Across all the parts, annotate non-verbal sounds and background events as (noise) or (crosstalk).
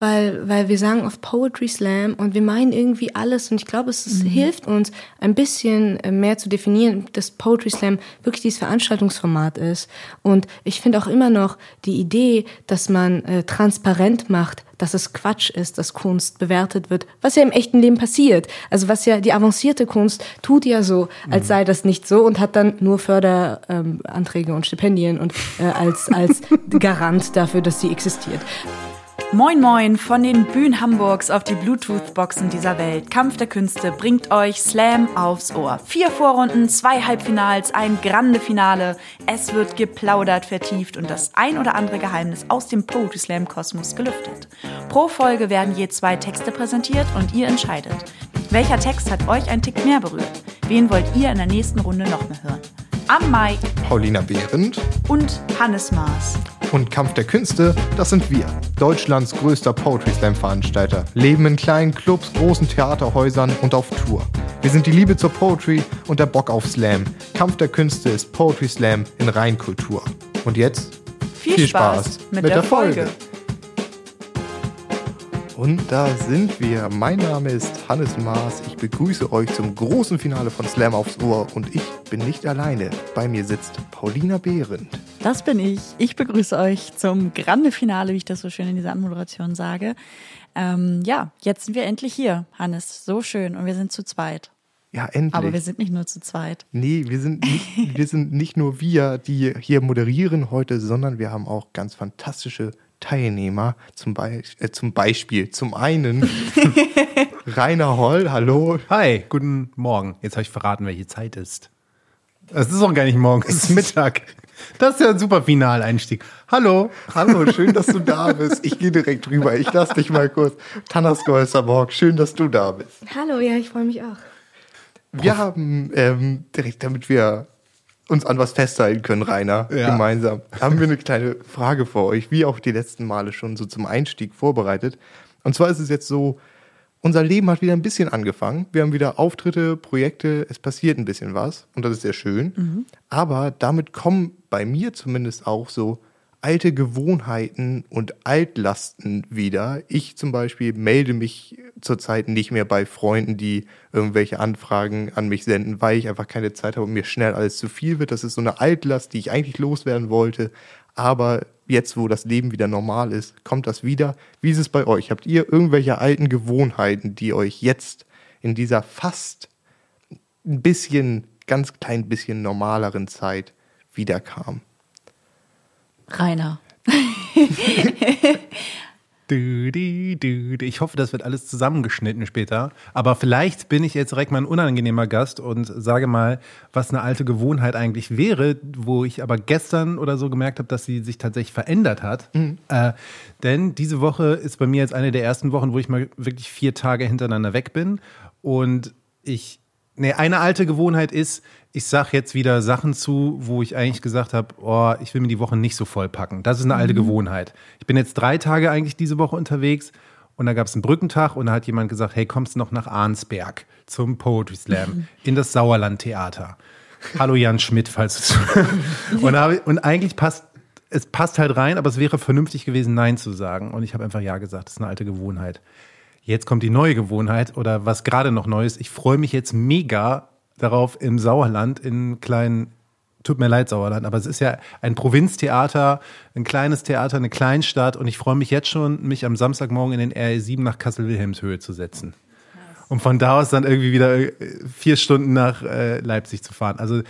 weil, weil wir sagen oft Poetry Slam und wir meinen irgendwie alles und ich glaube, es, mhm. hilft uns ein bisschen äh, mehr zu definieren, dass Poetry Slam wirklich dieses Veranstaltungsformat ist. Und ich finde auch immer noch die Idee, dass man äh, transparent macht, dass es Quatsch ist, dass Kunst bewertet wird, was ja im echten Leben passiert. Also was ja die avancierte Kunst tut ja so, als mhm. sei das nicht so und hat dann nur Förderanträge ähm, und Stipendien und äh, als als (laughs) Garant dafür, dass sie existiert. Moin Moin von den Bühnen Hamburgs auf die Bluetooth-Boxen dieser Welt. Kampf der Künste bringt euch Slam aufs Ohr. Vier Vorrunden, zwei Halbfinals, ein grande Finale. Es wird geplaudert, vertieft und das ein oder andere Geheimnis aus dem Poetry Slam Kosmos gelüftet. Pro Folge werden je zwei Texte präsentiert und ihr entscheidet. Welcher Text hat euch ein Tick mehr berührt? Wen wollt ihr in der nächsten Runde noch mehr hören? Am Mai Paulina Behrendt und Hannes Maas und Kampf der Künste, das sind wir. Deutschlands größter Poetry Slam Veranstalter. Leben in kleinen Clubs, großen Theaterhäusern und auf Tour. Wir sind die Liebe zur Poetry und der Bock auf Slam. Kampf der Künste ist Poetry Slam in Reinkultur. Und jetzt viel, viel Spaß, Spaß, mit, mit der, der Folge. Folge. Und da sind wir. Mein Name ist Hannes Maas. Ich begrüße euch zum großen Finale von Slam aufs Ohr. Und ich bin nicht alleine. Bei mir sitzt Paulina Behrendt. Das bin ich. Ich begrüße euch zum Grande Finale, wie ich das so schön in dieser Anmoderation sage. Ähm, ja, jetzt sind wir endlich hier, Hannes. So schön. Und wir sind zu zweit. Ja, endlich. Aber wir sind nicht nur zu zweit. Nee, wir sind nicht, wir sind nicht nur wir, die hier moderieren heute, sondern wir haben auch ganz fantastische Teilnehmer. Zum, Be äh, zum Beispiel, zum einen (laughs) Rainer Holl, hallo. Hi, guten Morgen. Jetzt habe ich verraten, welche Zeit ist. Es ist auch gar nicht morgen, es ist (laughs) Mittag. Das ist ja ein super Finaleinstieg. Hallo. Hallo, schön, dass du da bist. Ich gehe direkt rüber. Ich lass dich mal kurz. Tanas Golsterborg, schön, dass du da bist. Hallo, ja, ich freue mich auch. Wir haben ähm, direkt, damit wir uns an was festhalten können, Rainer, ja. gemeinsam, haben wir eine kleine Frage für euch, wie auch die letzten Male schon so zum Einstieg vorbereitet. Und zwar ist es jetzt so, unser Leben hat wieder ein bisschen angefangen. Wir haben wieder Auftritte, Projekte, es passiert ein bisschen was und das ist sehr schön. Mhm. Aber damit kommen bei mir zumindest auch so alte Gewohnheiten und Altlasten wieder. Ich zum Beispiel melde mich zurzeit nicht mehr bei Freunden, die irgendwelche Anfragen an mich senden, weil ich einfach keine Zeit habe und mir schnell alles zu viel wird. Das ist so eine Altlast, die ich eigentlich loswerden wollte. Aber jetzt, wo das Leben wieder normal ist, kommt das wieder. Wie ist es bei euch? Habt ihr irgendwelche alten Gewohnheiten, die euch jetzt in dieser fast ein bisschen, ganz klein bisschen normaleren Zeit wiederkamen? Rainer. (laughs) Ich hoffe, das wird alles zusammengeschnitten später. Aber vielleicht bin ich jetzt direkt mal ein unangenehmer Gast und sage mal, was eine alte Gewohnheit eigentlich wäre, wo ich aber gestern oder so gemerkt habe, dass sie sich tatsächlich verändert hat. Mhm. Äh, denn diese Woche ist bei mir jetzt eine der ersten Wochen, wo ich mal wirklich vier Tage hintereinander weg bin. Und ich, nee, eine alte Gewohnheit ist, ich sag jetzt wieder Sachen zu, wo ich eigentlich gesagt habe, oh, ich will mir die Woche nicht so vollpacken. Das ist eine alte mhm. Gewohnheit. Ich bin jetzt drei Tage eigentlich diese Woche unterwegs und da gab es einen Brückentag und da hat jemand gesagt, hey, kommst du noch nach Arnsberg zum Poetry Slam mhm. (laughs) in das Sauerland Theater. Hallo Jan Schmidt, falls du und, und eigentlich passt es passt halt rein, aber es wäre vernünftig gewesen, Nein zu sagen. Und ich habe einfach Ja gesagt. Das ist eine alte Gewohnheit. Jetzt kommt die neue Gewohnheit oder was gerade noch neu ist. Ich freue mich jetzt mega darauf im Sauerland in kleinen tut mir leid, Sauerland, aber es ist ja ein Provinztheater, ein kleines Theater, eine Kleinstadt und ich freue mich jetzt schon, mich am Samstagmorgen in den RE7 nach Kassel-Wilhelmshöhe zu setzen. Um von da aus dann irgendwie wieder äh, vier Stunden nach äh, Leipzig zu fahren. Also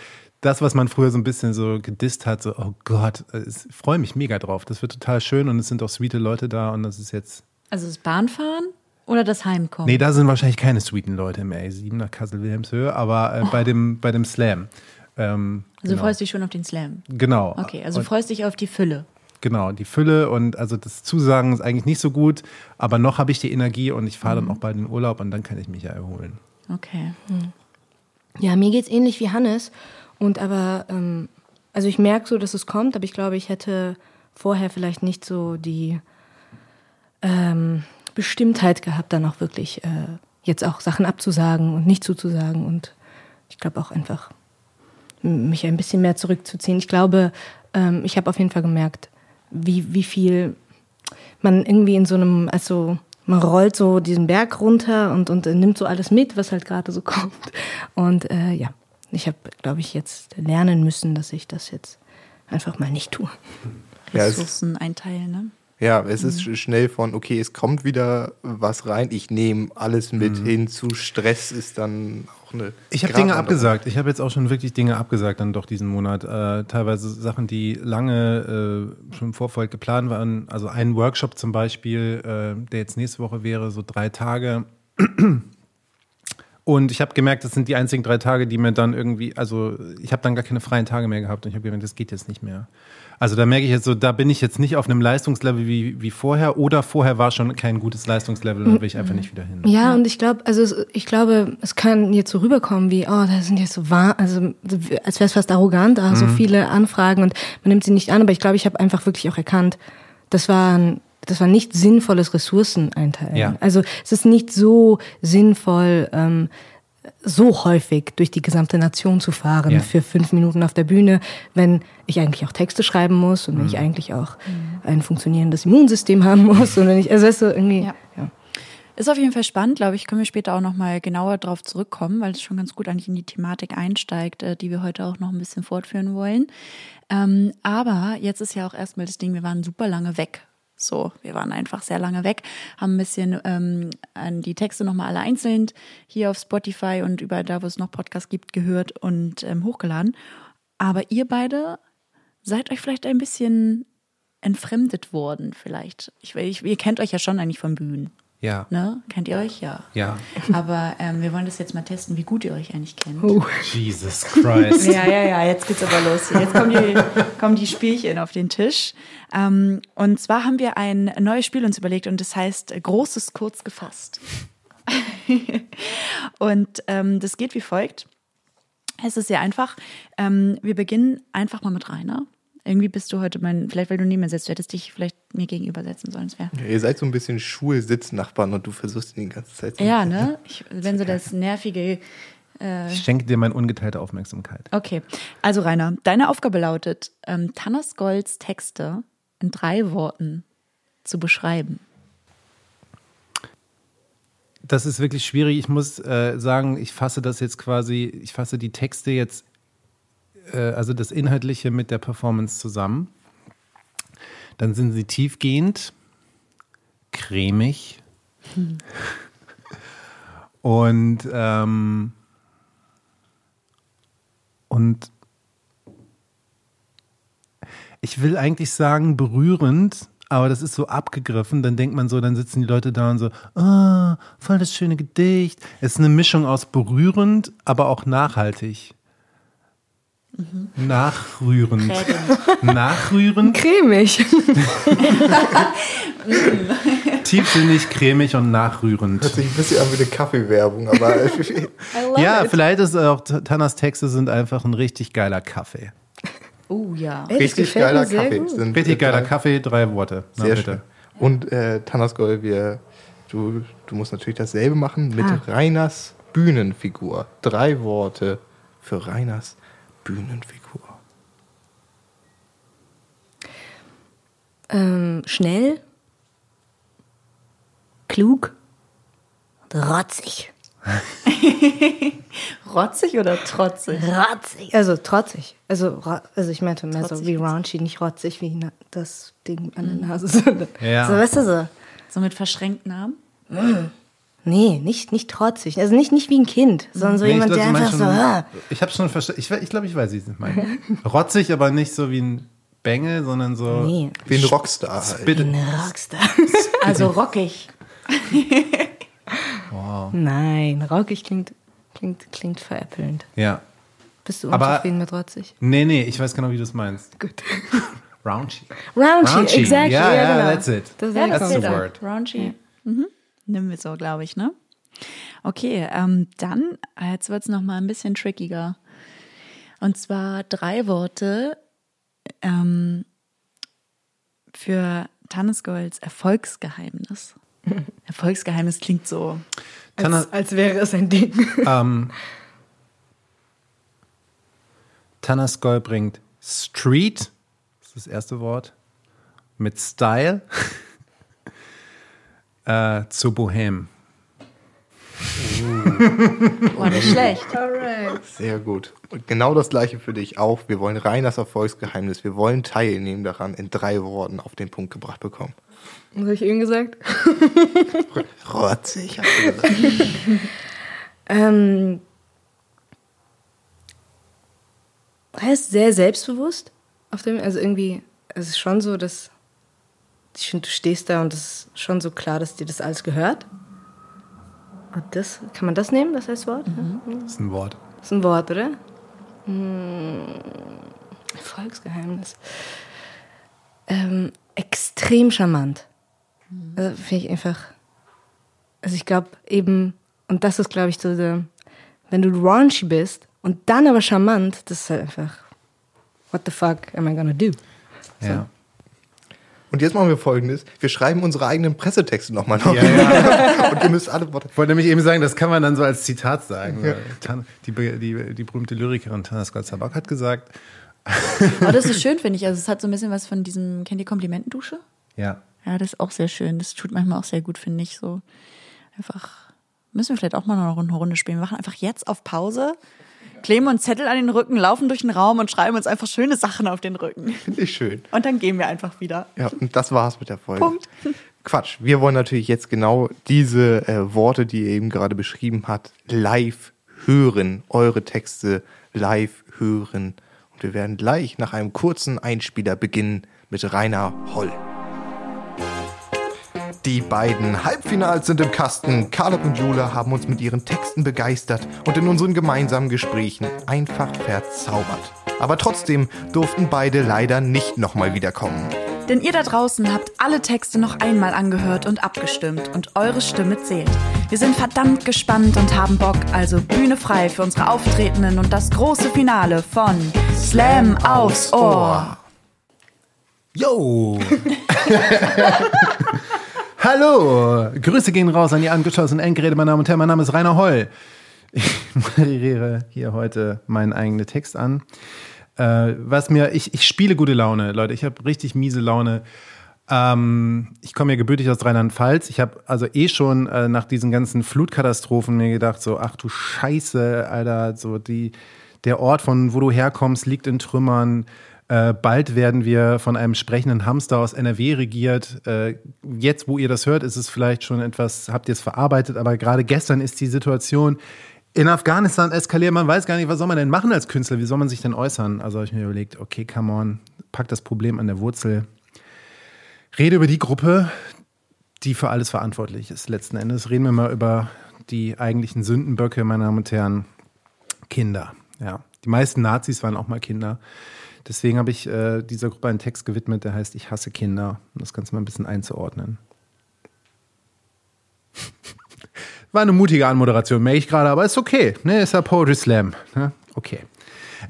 das, was man früher so ein bisschen so gedisst hat, so, oh Gott, ich freue mich mega drauf. Das wird total schön und es sind auch sweete Leute da und das ist jetzt. Also das Bahnfahren? Oder das Heimkommen? Nee, da sind wahrscheinlich keine sweeten Leute im A7 nach Kassel-Wilhelmshöhe, aber äh, oh. bei, dem, bei dem Slam. Ähm, also genau. du freust dich schon auf den Slam? Genau. Okay, also du freust dich auf die Fülle. Genau, die Fülle und also das Zusagen ist eigentlich nicht so gut, aber noch habe ich die Energie und ich fahre mhm. dann auch bald in den Urlaub und dann kann ich mich ja erholen. Okay. Mhm. Ja, mir geht es ähnlich wie Hannes und aber, ähm, also ich merke so, dass es kommt, aber ich glaube, ich hätte vorher vielleicht nicht so die, ähm, Bestimmtheit gehabt, dann auch wirklich äh, jetzt auch Sachen abzusagen und nicht zuzusagen und ich glaube auch einfach mich ein bisschen mehr zurückzuziehen. Ich glaube, ähm, ich habe auf jeden Fall gemerkt, wie, wie viel, man irgendwie in so einem, also man rollt so diesen Berg runter und, und nimmt so alles mit, was halt gerade so (laughs) kommt. Und äh, ja, ich habe, glaube ich, jetzt lernen müssen, dass ich das jetzt einfach mal nicht tue. Ressourcen ja, einteilen, ne? Ja, es ist mhm. schnell von, okay, es kommt wieder was rein, ich nehme alles mit mhm. hin zu Stress ist dann auch eine. Ich habe Dinge abgesagt. Ich habe jetzt auch schon wirklich Dinge abgesagt, dann doch diesen Monat. Äh, teilweise Sachen, die lange äh, schon im Vorfeld geplant waren. Also ein Workshop zum Beispiel, äh, der jetzt nächste Woche wäre, so drei Tage. Und ich habe gemerkt, das sind die einzigen drei Tage, die mir dann irgendwie, also ich habe dann gar keine freien Tage mehr gehabt und ich habe gemerkt, das geht jetzt nicht mehr. Also da merke ich jetzt so, da bin ich jetzt nicht auf einem Leistungslevel wie, wie vorher oder vorher war schon kein gutes Leistungslevel und da will ich einfach nicht wieder hin. Ja, und ich glaube, also ich glaube, es kann jetzt so rüberkommen wie, oh, da sind jetzt so wahr, also als wäre es fast arrogant, da mhm. so viele Anfragen und man nimmt sie nicht an, aber ich glaube, ich habe einfach wirklich auch erkannt, das war ein das war nicht sinnvolles Ressourcen einteilen. Ja. Also es ist nicht so sinnvoll, ähm, so häufig durch die gesamte Nation zu fahren ja. für fünf Minuten auf der Bühne, wenn ich eigentlich auch Texte schreiben muss und wenn ich mhm. eigentlich auch mhm. ein funktionierendes Immunsystem haben muss und wenn ich, also weißt du, irgendwie, ja. ja. Ist auf jeden Fall spannend, glaube ich, können wir später auch nochmal genauer drauf zurückkommen, weil es schon ganz gut eigentlich in die Thematik einsteigt, äh, die wir heute auch noch ein bisschen fortführen wollen. Ähm, aber jetzt ist ja auch erstmal das Ding, wir waren super lange weg so, wir waren einfach sehr lange weg, haben ein bisschen ähm, an die Texte nochmal alle einzeln hier auf Spotify und überall da, wo es noch Podcasts gibt, gehört und ähm, hochgeladen. Aber ihr beide seid euch vielleicht ein bisschen entfremdet worden, vielleicht. Ich, ich, ihr kennt euch ja schon eigentlich von Bühnen. Ja. Ne? Kennt ihr euch? Ja. Ja. Aber ähm, wir wollen das jetzt mal testen, wie gut ihr euch eigentlich kennt. Oh. Jesus Christ. ja, ja, ja, jetzt geht's aber los. Jetzt kommen die, kommen die Spielchen auf den Tisch. Ähm, und zwar haben wir ein neues Spiel uns überlegt und das heißt Großes kurz gefasst. (laughs) und ähm, das geht wie folgt. Es ist sehr einfach. Ähm, wir beginnen einfach mal mit Rainer. Irgendwie bist du heute mein, vielleicht weil du neben mir sitzt, du hättest dich vielleicht mir gegenüber setzen sollen. Ja, ihr seid so ein bisschen Schulsitznachbarn und du versuchst ihn die ganze Zeit zu Ja, ne? Ich, wenn so das nervige. Äh ich schenke dir meine ungeteilte Aufmerksamkeit. Okay. Also, Rainer, deine Aufgabe lautet, ähm, Tannas Golds Texte in drei Worten zu beschreiben. Das ist wirklich schwierig. Ich muss äh, sagen, ich fasse das jetzt quasi, ich fasse die Texte jetzt also das Inhaltliche mit der Performance zusammen. Dann sind sie tiefgehend, cremig hm. und, ähm, und ich will eigentlich sagen berührend, aber das ist so abgegriffen, dann denkt man so, dann sitzen die Leute da und so, ah, oh, voll das schöne Gedicht. Es ist eine Mischung aus berührend, aber auch nachhaltig. Mhm. Nachrührend. Nachrührend. Cremig. (laughs) Tiefsinnig, cremig und nachrührend. Hört sich ein bisschen an wie eine Kaffeewerbung, aber. (laughs) (laughs) ja, it. vielleicht ist auch Tannas Texte sind einfach ein richtig geiler Kaffee. Oh ja. Richtig geiler Kaffee. Sind richtig geiler Kaffee, drei Worte. Na, sehr bitte. schön. Und äh, Tannas Gold, wir, du, du musst natürlich dasselbe machen mit ah. Reiners Bühnenfigur. Drei Worte für Reiners Bühnenfigur? Ähm, schnell, klug und rotzig. (laughs) rotzig oder trotzig? Rotzig, also trotzig. Also, also ich meinte mehr trotzig so wie raunchy, nicht rotzig wie das Ding an der Nase. (laughs) Ja. So, weißt du so. So mit verschränkten Armen? Mm. Nee, nicht, nicht trotzig. Also nicht, nicht wie ein Kind, sondern so nee, jemand, glaub, der einfach schon, so. Ah. Ich habe schon verstanden. Ich, ich glaube, ich weiß, wie sie es meinen. (laughs) Rotzig, aber nicht so wie ein Bengel, sondern so. Nee. Wie ein Rockstar. Halt. Wie ein Rockstar. (laughs) also rockig. (laughs) wow. Nein, rockig klingt, klingt, klingt veräppelnd. Ja. Bist du unzufrieden mit rotzig? Nee, nee, ich weiß genau, wie du es meinst. Gut. Raunchy. Raunchy, exactly. Ja, ja, genau. that's it. Das ja, that's the word. Raunchy. Mhm. Nehmen wir so, glaube ich, ne? Okay, ähm, dann, jetzt wird es nochmal ein bisschen trickiger. Und zwar drei Worte ähm, für Tannesgolds Erfolgsgeheimnis. (laughs) Erfolgsgeheimnis klingt so. Als, als wäre es ein Ding. (laughs) Ähm, (laughs) Tanasgol bringt Street, das ist das erste Wort, mit Style Äh, zu Bohem. Boah, nicht schlecht. (laughs) Sehr gut. Und genau das gleiche für dich auch. Wir wollen rein das Erfolgsgeheimnis. Wir wollen teilnehmen daran, in drei Worten auf den Punkt gebracht bekommen. Was habe ich eben gesagt? (laughs) Rotzig, hast du gesagt. (laughs) Ähm, er ist sehr selbstbewusst auf dem, also irgendwie, es ist schon so, dass ich finde, du stehst da und es ist schon so klar, dass dir das alles gehört. Und das, kann man das nehmen, das heißt Wort? Das ist ein Wort. Das ist ein Wort, oder? Hm, Erfolgsgeheimnis. Ähm, extrem charmant. Also finde ich einfach. Also ich glaube eben, und das ist, glaube ich, so der, wenn du raunchy bist und dann aber charmant, das ist halt einfach, what the fuck am I gonna do? Ja. Und jetzt machen wir folgendes. Wir schreiben unsere eigenen Pressetexte nochmal noch. Ja, ja. (laughs) Und ihr müsst alle Worte. Ich wollte nämlich eben sagen, das kann man dann so als Zitat sagen. Tan- Die, die, die berühmte Lyrikerin Tana Scott-Zabak hat gesagt, Aber das ist schön, finde ich. Also es hat so ein bisschen was von diesem, kennt ihr Komplimentendusche? ja, Ja, das ist auch sehr schön. Das tut manchmal auch sehr gut, finde ich. So einfach, müssen wir vielleicht auch mal noch eine Runde spielen. Wir machen einfach jetzt auf Pause, kleben uns Zettel an den Rücken, laufen durch den Raum und schreiben uns einfach schöne Sachen auf den Rücken. Finde ich schön. Und dann gehen wir einfach wieder. Ja, und das war's mit der Folge. Punkt. Quatsch. Wir wollen natürlich jetzt genau diese äh, Worte, die ihr eben gerade beschrieben habt, live hören. Eure Texte live hören. Und wir werden gleich nach einem kurzen Einspieler beginnen mit Rainer Holl. Die beiden Halbfinals sind im Kasten. Caleb und Jule haben uns mit ihren Texten begeistert und in unseren gemeinsamen Gesprächen einfach verzaubert. Aber trotzdem durften beide leider nicht nochmal wiederkommen. Denn ihr da draußen habt alle Texte noch einmal angehört und abgestimmt und eure Stimme zählt. Wir sind verdammt gespannt und haben Bock, also Bühne frei für unsere Auftretenden und das große Finale von Slam aufs Ohr. Yo! (laughs) Hallo! Grüße gehen raus an die angeschlossenen Endgeräte, meine Damen und Herren. Mein Name ist Rainer Holl. Ich (laughs) moderiere hier heute meinen eigenen Text an. Äh, was mir, ich, ich spiele gute Laune, Leute. Ich habe richtig miese Laune. Ähm, ich komme ja gebürtig aus Rheinland-Pfalz. Ich habe also eh schon äh, nach diesen ganzen Flutkatastrophen mir gedacht, so, ach du Scheiße, Alter, so die, der Ort, von wo du herkommst, liegt in Trümmern. Äh, bald werden wir von einem sprechenden Hamster aus NRW regiert. Äh, jetzt, wo ihr das hört, ist es vielleicht schon etwas, habt ihr es verarbeitet, aber gerade gestern ist die Situation in Afghanistan eskaliert. Man weiß gar nicht, was soll man denn machen als Künstler? Wie soll man sich denn äußern? Also habe ich mir überlegt, okay, come on, pack das Problem an der Wurzel. Rede über die Gruppe, die für alles verantwortlich ist. Letzten Endes reden wir mal über die eigentlichen Sündenböcke, meine Damen und Herren. Kinder. Ja, die meisten Nazis waren auch mal Kinder. Deswegen habe ich äh, dieser Gruppe einen Text gewidmet, der heißt Ich hasse Kinder. Um das Ganze mal ein bisschen einzuordnen. (laughs) War eine mutige Anmoderation, merke ich gerade, aber ist okay. Ne, ist ja Poetry Slam. Ne? Okay.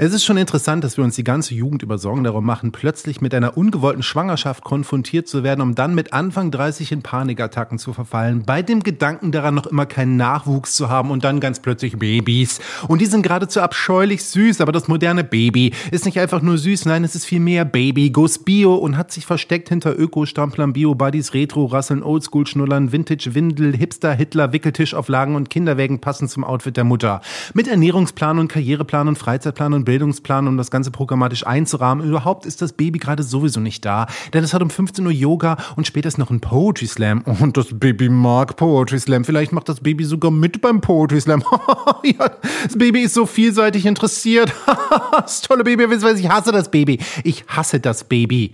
Es ist schon interessant, dass wir uns die ganze Jugend über Sorgen darum machen, plötzlich mit einer ungewollten Schwangerschaft konfrontiert zu werden, um dann mit Anfang 30 in Panikattacken zu verfallen, bei dem Gedanken daran noch immer keinen Nachwuchs zu haben und dann ganz plötzlich Babys. Und die sind geradezu abscheulich süß, aber das moderne Baby ist nicht einfach nur süß, nein, es ist viel mehr Baby, goes Bio und hat sich versteckt hinter Öko-Stamplern, Bio-Buddies, Retro-Rasseln, Oldschool-Schnullern, Vintage-Windel, Hipster, Hitler, Wickeltischauflagen und Kinderwägen passend zum Outfit der Mutter. Mit Ernährungsplan und Karriereplan und Freizeitplan und Bildungsplan, um das Ganze programmatisch einzurahmen. Überhaupt ist das Baby gerade sowieso nicht da, denn es hat um 15 Uhr Yoga und später ist noch ein Poetry Slam. Und das Baby mag Poetry Slam. Vielleicht macht das Baby sogar mit beim Poetry Slam. (laughs) das Baby ist so vielseitig interessiert. (laughs) das tolle Baby, ich hasse das Baby. Ich hasse das Baby.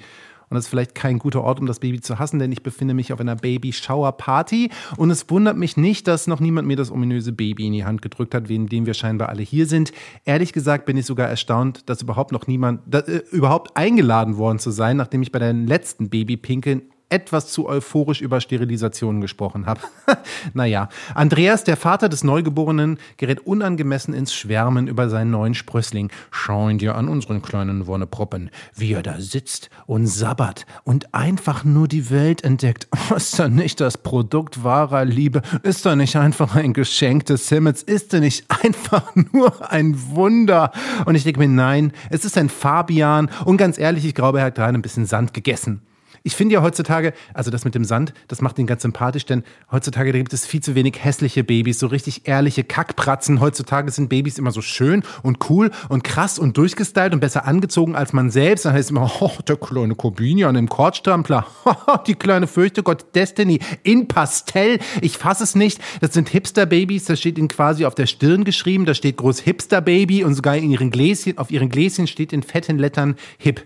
Und das ist vielleicht kein guter Ort, um das Baby zu hassen, denn ich befinde mich auf einer Baby-Shower-Party. Und es wundert mich nicht, dass noch niemand mir das ominöse Baby in die Hand gedrückt hat, wegen dem wir scheinbar alle hier sind. Ehrlich gesagt bin ich sogar erstaunt, dass überhaupt noch niemand, dass, äh, überhaupt eingeladen worden zu sein, nachdem ich bei der letzten Babypinkeln etwas zu euphorisch über Sterilisationen gesprochen habe. (laughs) naja, Andreas, der Vater des Neugeborenen, gerät unangemessen ins Schwärmen über seinen neuen Sprössling. Schau ihn dir an, unseren kleinen Wonneproppen, wie er da sitzt und sabbert und einfach nur die Welt entdeckt. (laughs) Ist er nicht das Produkt wahrer Liebe? Ist er nicht einfach ein Geschenk des Himmels? Ist er nicht (laughs) einfach nur ein Wunder? Und ich denke mir, nein, es ist ein Fabian und ganz ehrlich, ich glaube, er hat gerade ein bisschen Sand gegessen. Ich finde ja heutzutage, also das mit dem Sand, das macht ihn ganz sympathisch, denn heutzutage gibt es viel zu wenig hässliche Babys, so richtig ehrliche Kackpratzen. Heutzutage sind Babys immer so schön und cool und krass und durchgestylt und besser angezogen als man selbst. Dann heißt es immer, (laughs) oh, der kleine Corbinian im Kordstrampler, (laughs) die kleine Fürchte Gott Destiny in Pastell. Ich fasse es nicht. Das sind Hipster-Babys, das steht ihnen quasi auf der Stirn geschrieben, da steht groß Hipster-Baby und sogar in ihren Gläschen, auf ihren Gläschen steht in fetten Lettern Hip.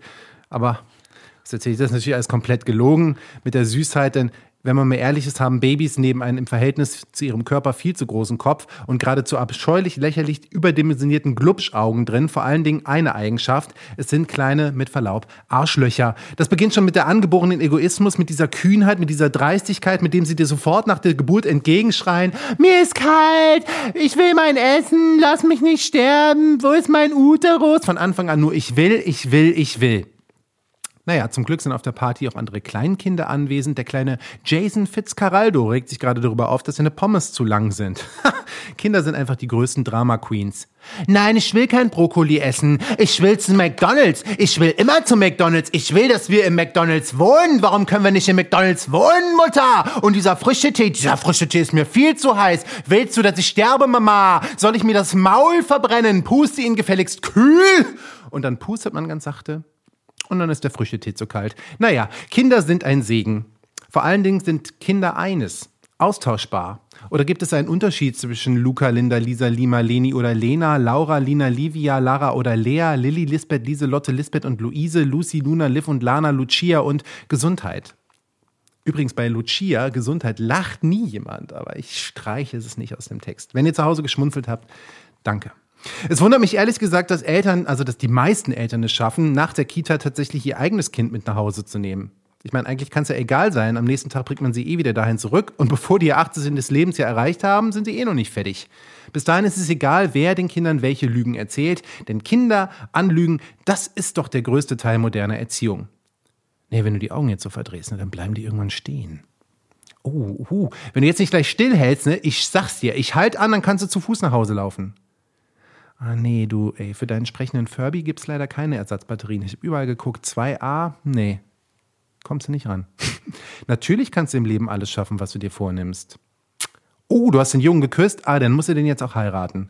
Aber das erzähle ich das natürlich alles komplett gelogen mit der Süßheit, denn wenn man mal ehrlich ist, haben Babys neben einem im Verhältnis zu ihrem Körper viel zu großen Kopf und geradezu abscheulich lächerlich überdimensionierten Glubschaugen drin. Vor allen Dingen eine Eigenschaft. Es sind kleine, mit Verlaub, Arschlöcher. Das beginnt schon mit der angeborenen Egoismus, mit dieser Kühnheit, mit dieser Dreistigkeit, mit dem sie dir sofort nach der Geburt entgegenschreien. Mir ist kalt! Ich will mein Essen! Lass mich nicht sterben! Wo ist mein Uterus? Von Anfang an nur ich will, ich will, ich will. Naja, zum Glück sind auf der Party auch andere Kleinkinder anwesend. Der kleine Jason Fitzcarraldo regt sich gerade darüber auf, dass seine Pommes zu lang sind. (laughs) Kinder sind einfach die größten Drama Queens. Nein, ich will kein Brokkoli essen. Ich will zu McDonald's. Ich will immer zu McDonald's. Ich will, dass wir im McDonald's wohnen. Warum können wir nicht im McDonald's wohnen, Mutter? Und dieser frische Tee, dieser frische Tee ist mir viel zu heiß. Willst du, dass ich sterbe, Mama? Soll ich mir das Maul verbrennen? Puste ihn gefälligst kühl. Und dann pustet man ganz sachte und dann ist der Früchtetee zu kalt. Naja, Kinder sind ein Segen. Vor allen Dingen sind Kinder eines, austauschbar. Oder gibt es einen Unterschied zwischen Luca, Linda, Lisa, Lima, Leni oder Lena, Laura, Lina, Livia, Lara oder Lea, Lilly, Lisbeth, Lise, Lotte, Lisbeth und Luise, Lucy, Luna, Liv und Lana, Lucia und Gesundheit? Übrigens bei Lucia, Gesundheit, lacht nie jemand, aber ich streiche es nicht aus dem Text. Wenn ihr zu Hause geschmunzelt habt, danke. Es wundert mich ehrlich gesagt, dass Eltern, also dass die meisten Eltern es schaffen, nach der Kita tatsächlich ihr eigenes Kind mit nach Hause zu nehmen. Ich meine, eigentlich kann es ja egal sein. Am nächsten Tag bringt man sie eh wieder dahin zurück. Und bevor die ihr 18. des Lebens ja erreicht haben, sind sie eh noch nicht fertig. Bis dahin ist es egal, wer den Kindern welche Lügen erzählt. Denn Kinder anlügen, das ist doch der größte Teil moderner Erziehung. Nee, wenn du die Augen jetzt so verdrehst, ne, dann bleiben die irgendwann stehen. Oh, uh, wenn du jetzt nicht gleich stillhältst, ne, ich sag's dir, ich halt an, dann kannst du zu Fuß nach Hause laufen. Ah, nee, du, ey, für deinen sprechenden Furby gibt's leider keine Ersatzbatterien. Ich habe überall geguckt. 2a, nee, kommst du nicht ran. (laughs) Natürlich kannst du im Leben alles schaffen, was du dir vornimmst. Oh, du hast den Jungen geküsst? Ah, dann musst du den jetzt auch heiraten.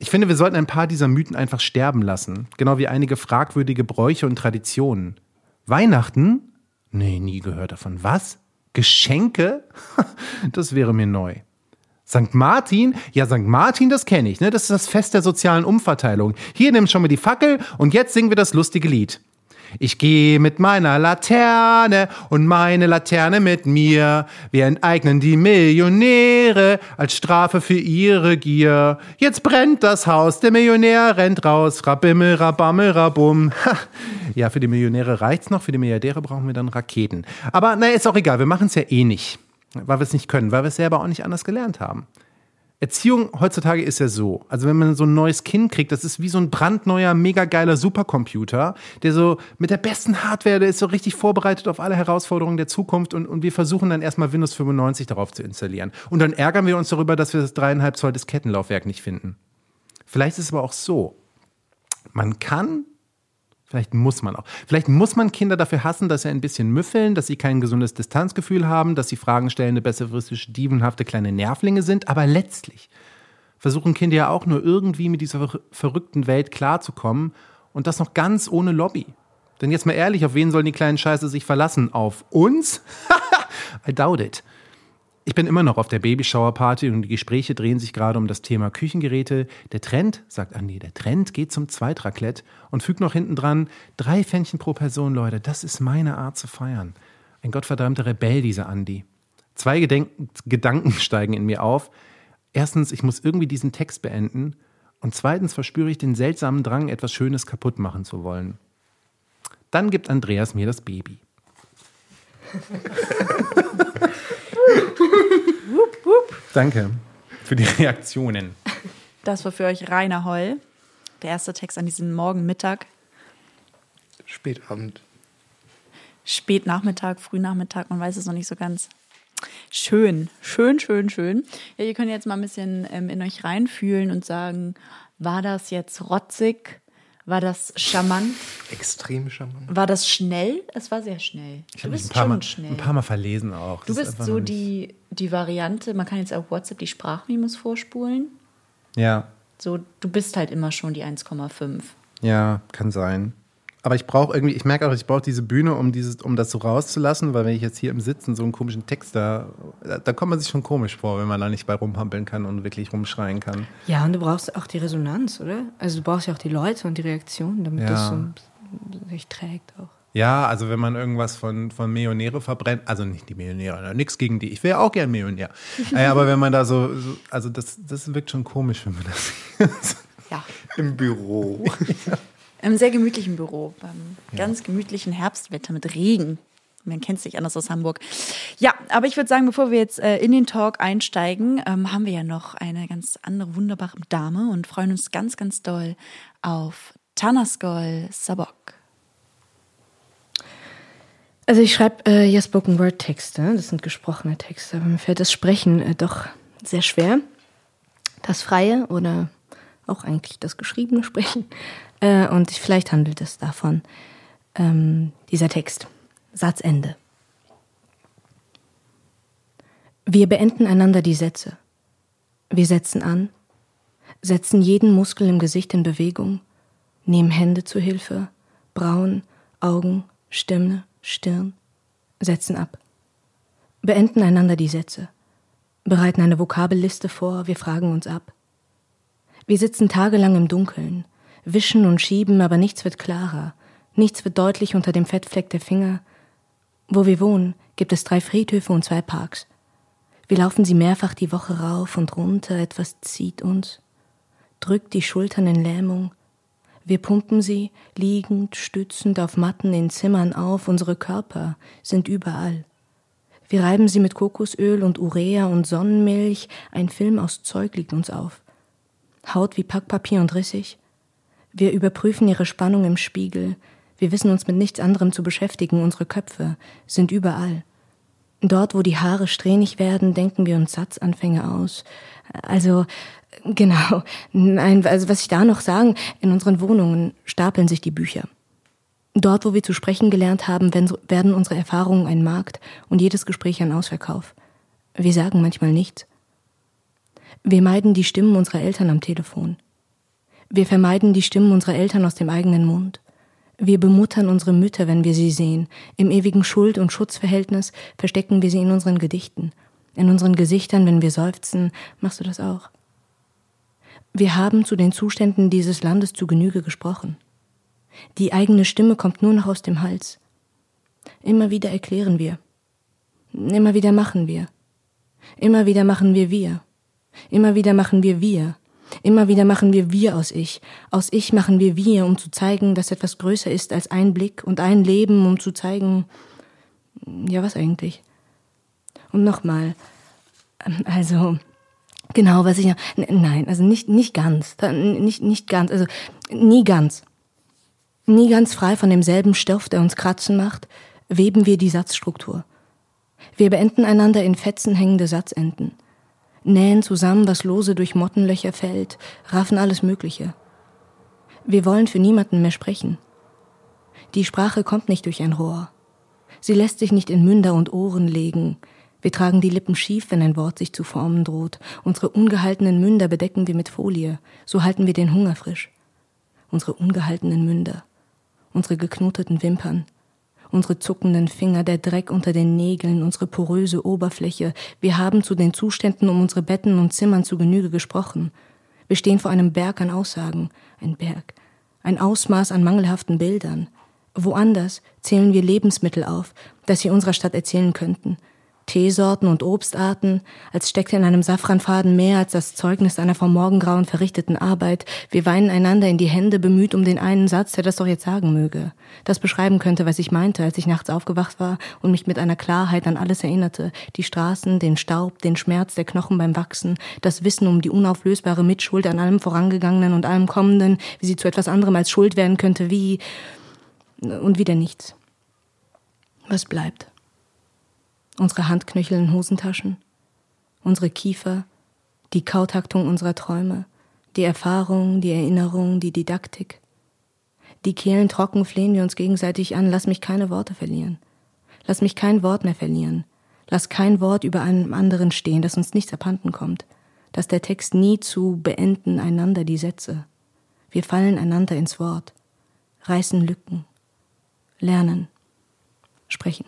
Ich finde, wir sollten ein paar dieser Mythen einfach sterben lassen. Genau wie einige fragwürdige Bräuche und Traditionen. Weihnachten? Nee, nie gehört davon. Was? Geschenke? (laughs) Das wäre mir neu. St. Martin? Ja, St. Martin, das kenne ich. Ne? Das ist das Fest der sozialen Umverteilung. Hier nimm schon mal die Fackel und jetzt singen wir das lustige Lied. Ich gehe mit meiner Laterne und meine Laterne mit mir. Wir enteignen die Millionäre als Strafe für ihre Gier. Jetzt brennt das Haus, der Millionär rennt raus. Rabimmel, rabammel, rabum. Ja, für die Millionäre reicht's noch, für die Milliardäre brauchen wir dann Raketen. Aber na, ist auch egal, wir machen's ja eh nicht weil wir es nicht können, weil wir es selber auch nicht anders gelernt haben. Erziehung heutzutage ist ja so. Also wenn man so ein neues Kind kriegt, das ist wie so ein brandneuer, mega geiler Supercomputer, der so mit der besten Hardware, der ist so richtig vorbereitet auf alle Herausforderungen der Zukunft und, und wir versuchen dann erstmal Windows 95 darauf zu installieren. Und dann ärgern wir uns darüber, dass wir das dreieinhalb Zoll Diskettenlaufwerk nicht finden. Vielleicht ist es aber auch so. Man kann Vielleicht muss man auch. Vielleicht muss man Kinder dafür hassen, dass sie ein bisschen müffeln, dass sie kein gesundes Distanzgefühl haben, dass sie Fragen stellende, besserwistische, dievenhafte kleine Nervlinge sind. Aber letztlich versuchen Kinder ja auch nur irgendwie mit dieser verrückten Welt klarzukommen und das noch ganz ohne Lobby. Denn jetzt mal ehrlich, auf wen sollen die kleinen Scheiße sich verlassen? Auf uns? (laughs) I doubt it. Ich bin immer noch auf der Babyshower-Party und die Gespräche drehen sich gerade um das Thema Küchengeräte. Der Trend, sagt Andi, der Trend geht zum Zweitraclette und fügt noch hinten dran drei Pfännchen pro Person, Leute. Das ist meine Art zu feiern. Ein gottverdammter Rebell, dieser Andi. Zwei Gedenk Gedanken (laughs) steigen in mir auf. Erstens, ich muss irgendwie diesen Text beenden. Und zweitens verspüre ich den seltsamen Drang, etwas Schönes kaputt machen zu wollen. Dann gibt Andreas mir das Baby. (laughs) wup, wup. Danke für die Reaktionen. Das war für euch Rainer Holl. Der erste Text an diesem Morgenmittag. Spätabend. Spätnachmittag, Frühnachmittag, man weiß es noch nicht so ganz. Schön, schön, schön, schön. Ja, ihr könnt jetzt mal ein bisschen ähm, in euch reinfühlen und sagen, war das jetzt rotzig? War das charmant? Extrem charmant. War das schnell? Es war sehr schnell. Ich Du bist ein paar, schon Mal, schnell. ein paar Mal verlesen auch. du Das ist bist so die, die Variante, man kann jetzt auf WhatsApp die Sprachmemos vorspulen. Ja, So, du bist halt immer schon die 1,5. ja, kann sein. Aber ich brauche irgendwie, ich merke auch, ich brauche diese Bühne, um dieses, um das so rauszulassen, weil wenn ich jetzt hier im Sitzen so einen komischen Text da, da, da kommt man sich schon komisch vor, wenn man da nicht bei rumhampeln kann und wirklich rumschreien kann. Ja, und du brauchst auch die Resonanz, oder? Also du brauchst ja auch die Leute und die Reaktionen, damit Ja. das so sich trägt auch. Ja, also wenn man irgendwas von, von Millionäre verbrennt, also nicht die Millionäre, nichts gegen die, ich wäre auch gern Millionär. (laughs) aber wenn man da so, so also das, das wirkt schon komisch, wenn man das. Ja. (laughs) Im Büro. (laughs) Im sehr gemütlichen Büro, beim ganz gemütlichen Herbstwetter mit Regen. Man kennt es nicht anders aus Hamburg. Ja, aber ich würde sagen, bevor wir jetzt äh, in den Talk einsteigen, ähm, haben wir ja noch eine ganz andere wunderbare Dame und freuen uns ganz, ganz doll auf Tanaskol Sabok. Also ich schreibe äh, ja Spoken Word Texte, das sind gesprochene Texte, aber mir fällt das Sprechen äh, doch sehr schwer. Das freie oder auch eigentlich das geschriebene Sprechen. Äh, und vielleicht handelt es davon. Ähm, dieser Text. Satzende. Wir beenden einander die Sätze. Wir setzen an, setzen jeden Muskel im Gesicht in Bewegung, nehmen Hände zu Hilfe, Brauen, Augen, Stimme, Stirn, setzen ab. Beenden einander die Sätze, bereiten eine Vokabelliste vor, wir fragen uns ab. Wir sitzen tagelang im Dunkeln, wischen und schieben, aber nichts wird klarer, nichts wird deutlich unter dem Fettfleck der Finger. Wo wir wohnen, gibt es drei Friedhöfe und zwei Parks. Wir laufen sie mehrfach die Woche rauf und runter, etwas zieht uns, drückt die Schultern in Lähmung. Wir pumpen sie, liegend, stützend auf Matten in Zimmern auf, unsere Körper sind überall. Wir reiben sie mit Kokosöl und Urea und Sonnenmilch, ein Film aus Zeug liegt uns auf. Haut wie Packpapier und rissig. Wir überprüfen ihre Spannung im Spiegel. Wir wissen uns mit nichts anderem zu beschäftigen. Unsere Köpfe sind überall. Dort, wo die Haare strähnig werden, denken wir uns Satzanfänge aus. Also, genau. Nein, also was ich da noch sagen, in unseren Wohnungen stapeln sich die Bücher. Dort, wo wir zu sprechen gelernt haben, werden unsere Erfahrungen ein Markt und jedes Gespräch ein Ausverkauf. Wir sagen manchmal nichts. Wir meiden die Stimmen unserer Eltern am Telefon. Wir vermeiden die Stimmen unserer Eltern aus dem eigenen Mund. Wir bemuttern unsere Mütter, wenn wir sie sehen. Im ewigen Schuld- und Schutzverhältnis verstecken wir sie in unseren Gedichten, in unseren Gesichtern, wenn wir seufzen. Machst du das auch? Wir haben zu den Zuständen dieses Landes zu Genüge gesprochen. Die eigene Stimme kommt nur noch aus dem Hals. Immer wieder erklären wir. Immer wieder machen wir. Immer wieder machen wir wir. Immer wieder machen wir wir. Immer wieder machen wir wir aus ich. Aus ich machen wir wir, um zu zeigen, dass etwas größer ist als ein Blick und ein Leben, um zu zeigen, ja, was eigentlich? Und nochmal, also, genau, was ich, nein, also nicht, nicht ganz, nicht, nicht ganz, also, nie ganz. Nie ganz frei von demselben Stoff, der uns kratzen macht, weben wir die Satzstruktur. Wir beenden einander in Fetzen hängende Satzenden nähen zusammen, was lose durch Mottenlöcher fällt, raffen alles Mögliche. Wir wollen für niemanden mehr sprechen. Die Sprache kommt nicht durch ein Rohr. Sie lässt sich nicht in Münder und Ohren legen. Wir tragen die Lippen schief, wenn ein Wort sich zu formen droht. Unsere ungehaltenen Münder bedecken wir mit Folie. So halten wir den Hunger frisch. Unsere ungehaltenen Münder. Unsere geknoteten Wimpern unsere zuckenden Finger, der Dreck unter den Nägeln, unsere poröse Oberfläche. Wir haben zu den Zuständen um unsere Betten und Zimmern zu Genüge gesprochen. Wir stehen vor einem Berg an Aussagen, ein Berg, ein Ausmaß an mangelhaften Bildern. Woanders zählen wir Lebensmittel auf, das sie unserer Stadt erzählen könnten. Teesorten und Obstarten, als steckte in einem Safranfaden mehr als das Zeugnis einer vom Morgengrauen verrichteten Arbeit. Wir weinen einander in die Hände, bemüht um den einen Satz, der das doch jetzt sagen möge. Das beschreiben könnte, was ich meinte, als ich nachts aufgewacht war und mich mit einer Klarheit an alles erinnerte. Die Straßen, den Staub, den Schmerz der Knochen beim Wachsen, das Wissen um die unauflösbare Mitschuld an allem Vorangegangenen und allem Kommenden, wie sie zu etwas anderem als Schuld werden könnte, wie und wieder nichts. Was bleibt? Unsere Handknöchel in Hosentaschen, unsere Kiefer, die Kautaktung unserer Träume, die Erfahrung, die Erinnerung, die Didaktik. Die Kehlen trocken flehen wir uns gegenseitig an, lass mich keine Worte verlieren. Lass mich kein Wort mehr verlieren. Lass kein Wort über einem anderen stehen, dass uns nichts abhanden kommt. Dass der Text nie zu beenden einander die Sätze. Wir fallen einander ins Wort, reißen Lücken, lernen, sprechen.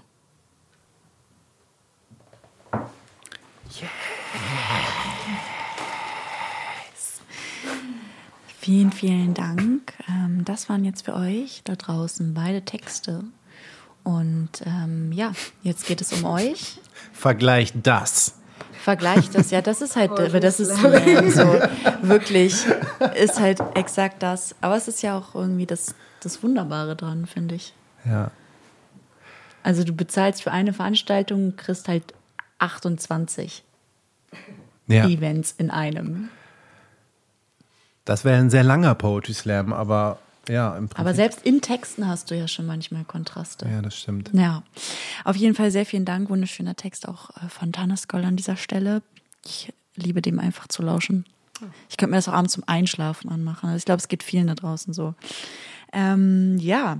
Vielen, vielen Dank. Ähm, das waren jetzt für euch da draußen beide Texte. Und ähm, ja, jetzt geht es um euch. Vergleicht das. Vergleicht das, ja, das ist halt, das ist Slam, so wirklich, ist halt exakt das. Aber es ist ja auch irgendwie das, das Wunderbare dran, finde ich. Ja. Also du bezahlst für eine Veranstaltung, kriegst halt 28 ja. Events in einem. Das wäre ein sehr langer Poetry Slam, aber ja, im Prinzip. Aber selbst in Texten hast du ja schon manchmal Kontraste. Ja, das stimmt. Ja, auf jeden Fall sehr vielen Dank. Wunderschöner Text auch äh, von Tanaskol an dieser Stelle. Ich liebe dem einfach zu lauschen. Ich könnte mir das auch abends zum Einschlafen anmachen. Also ich glaube, es geht vielen da draußen so. Ähm, ja.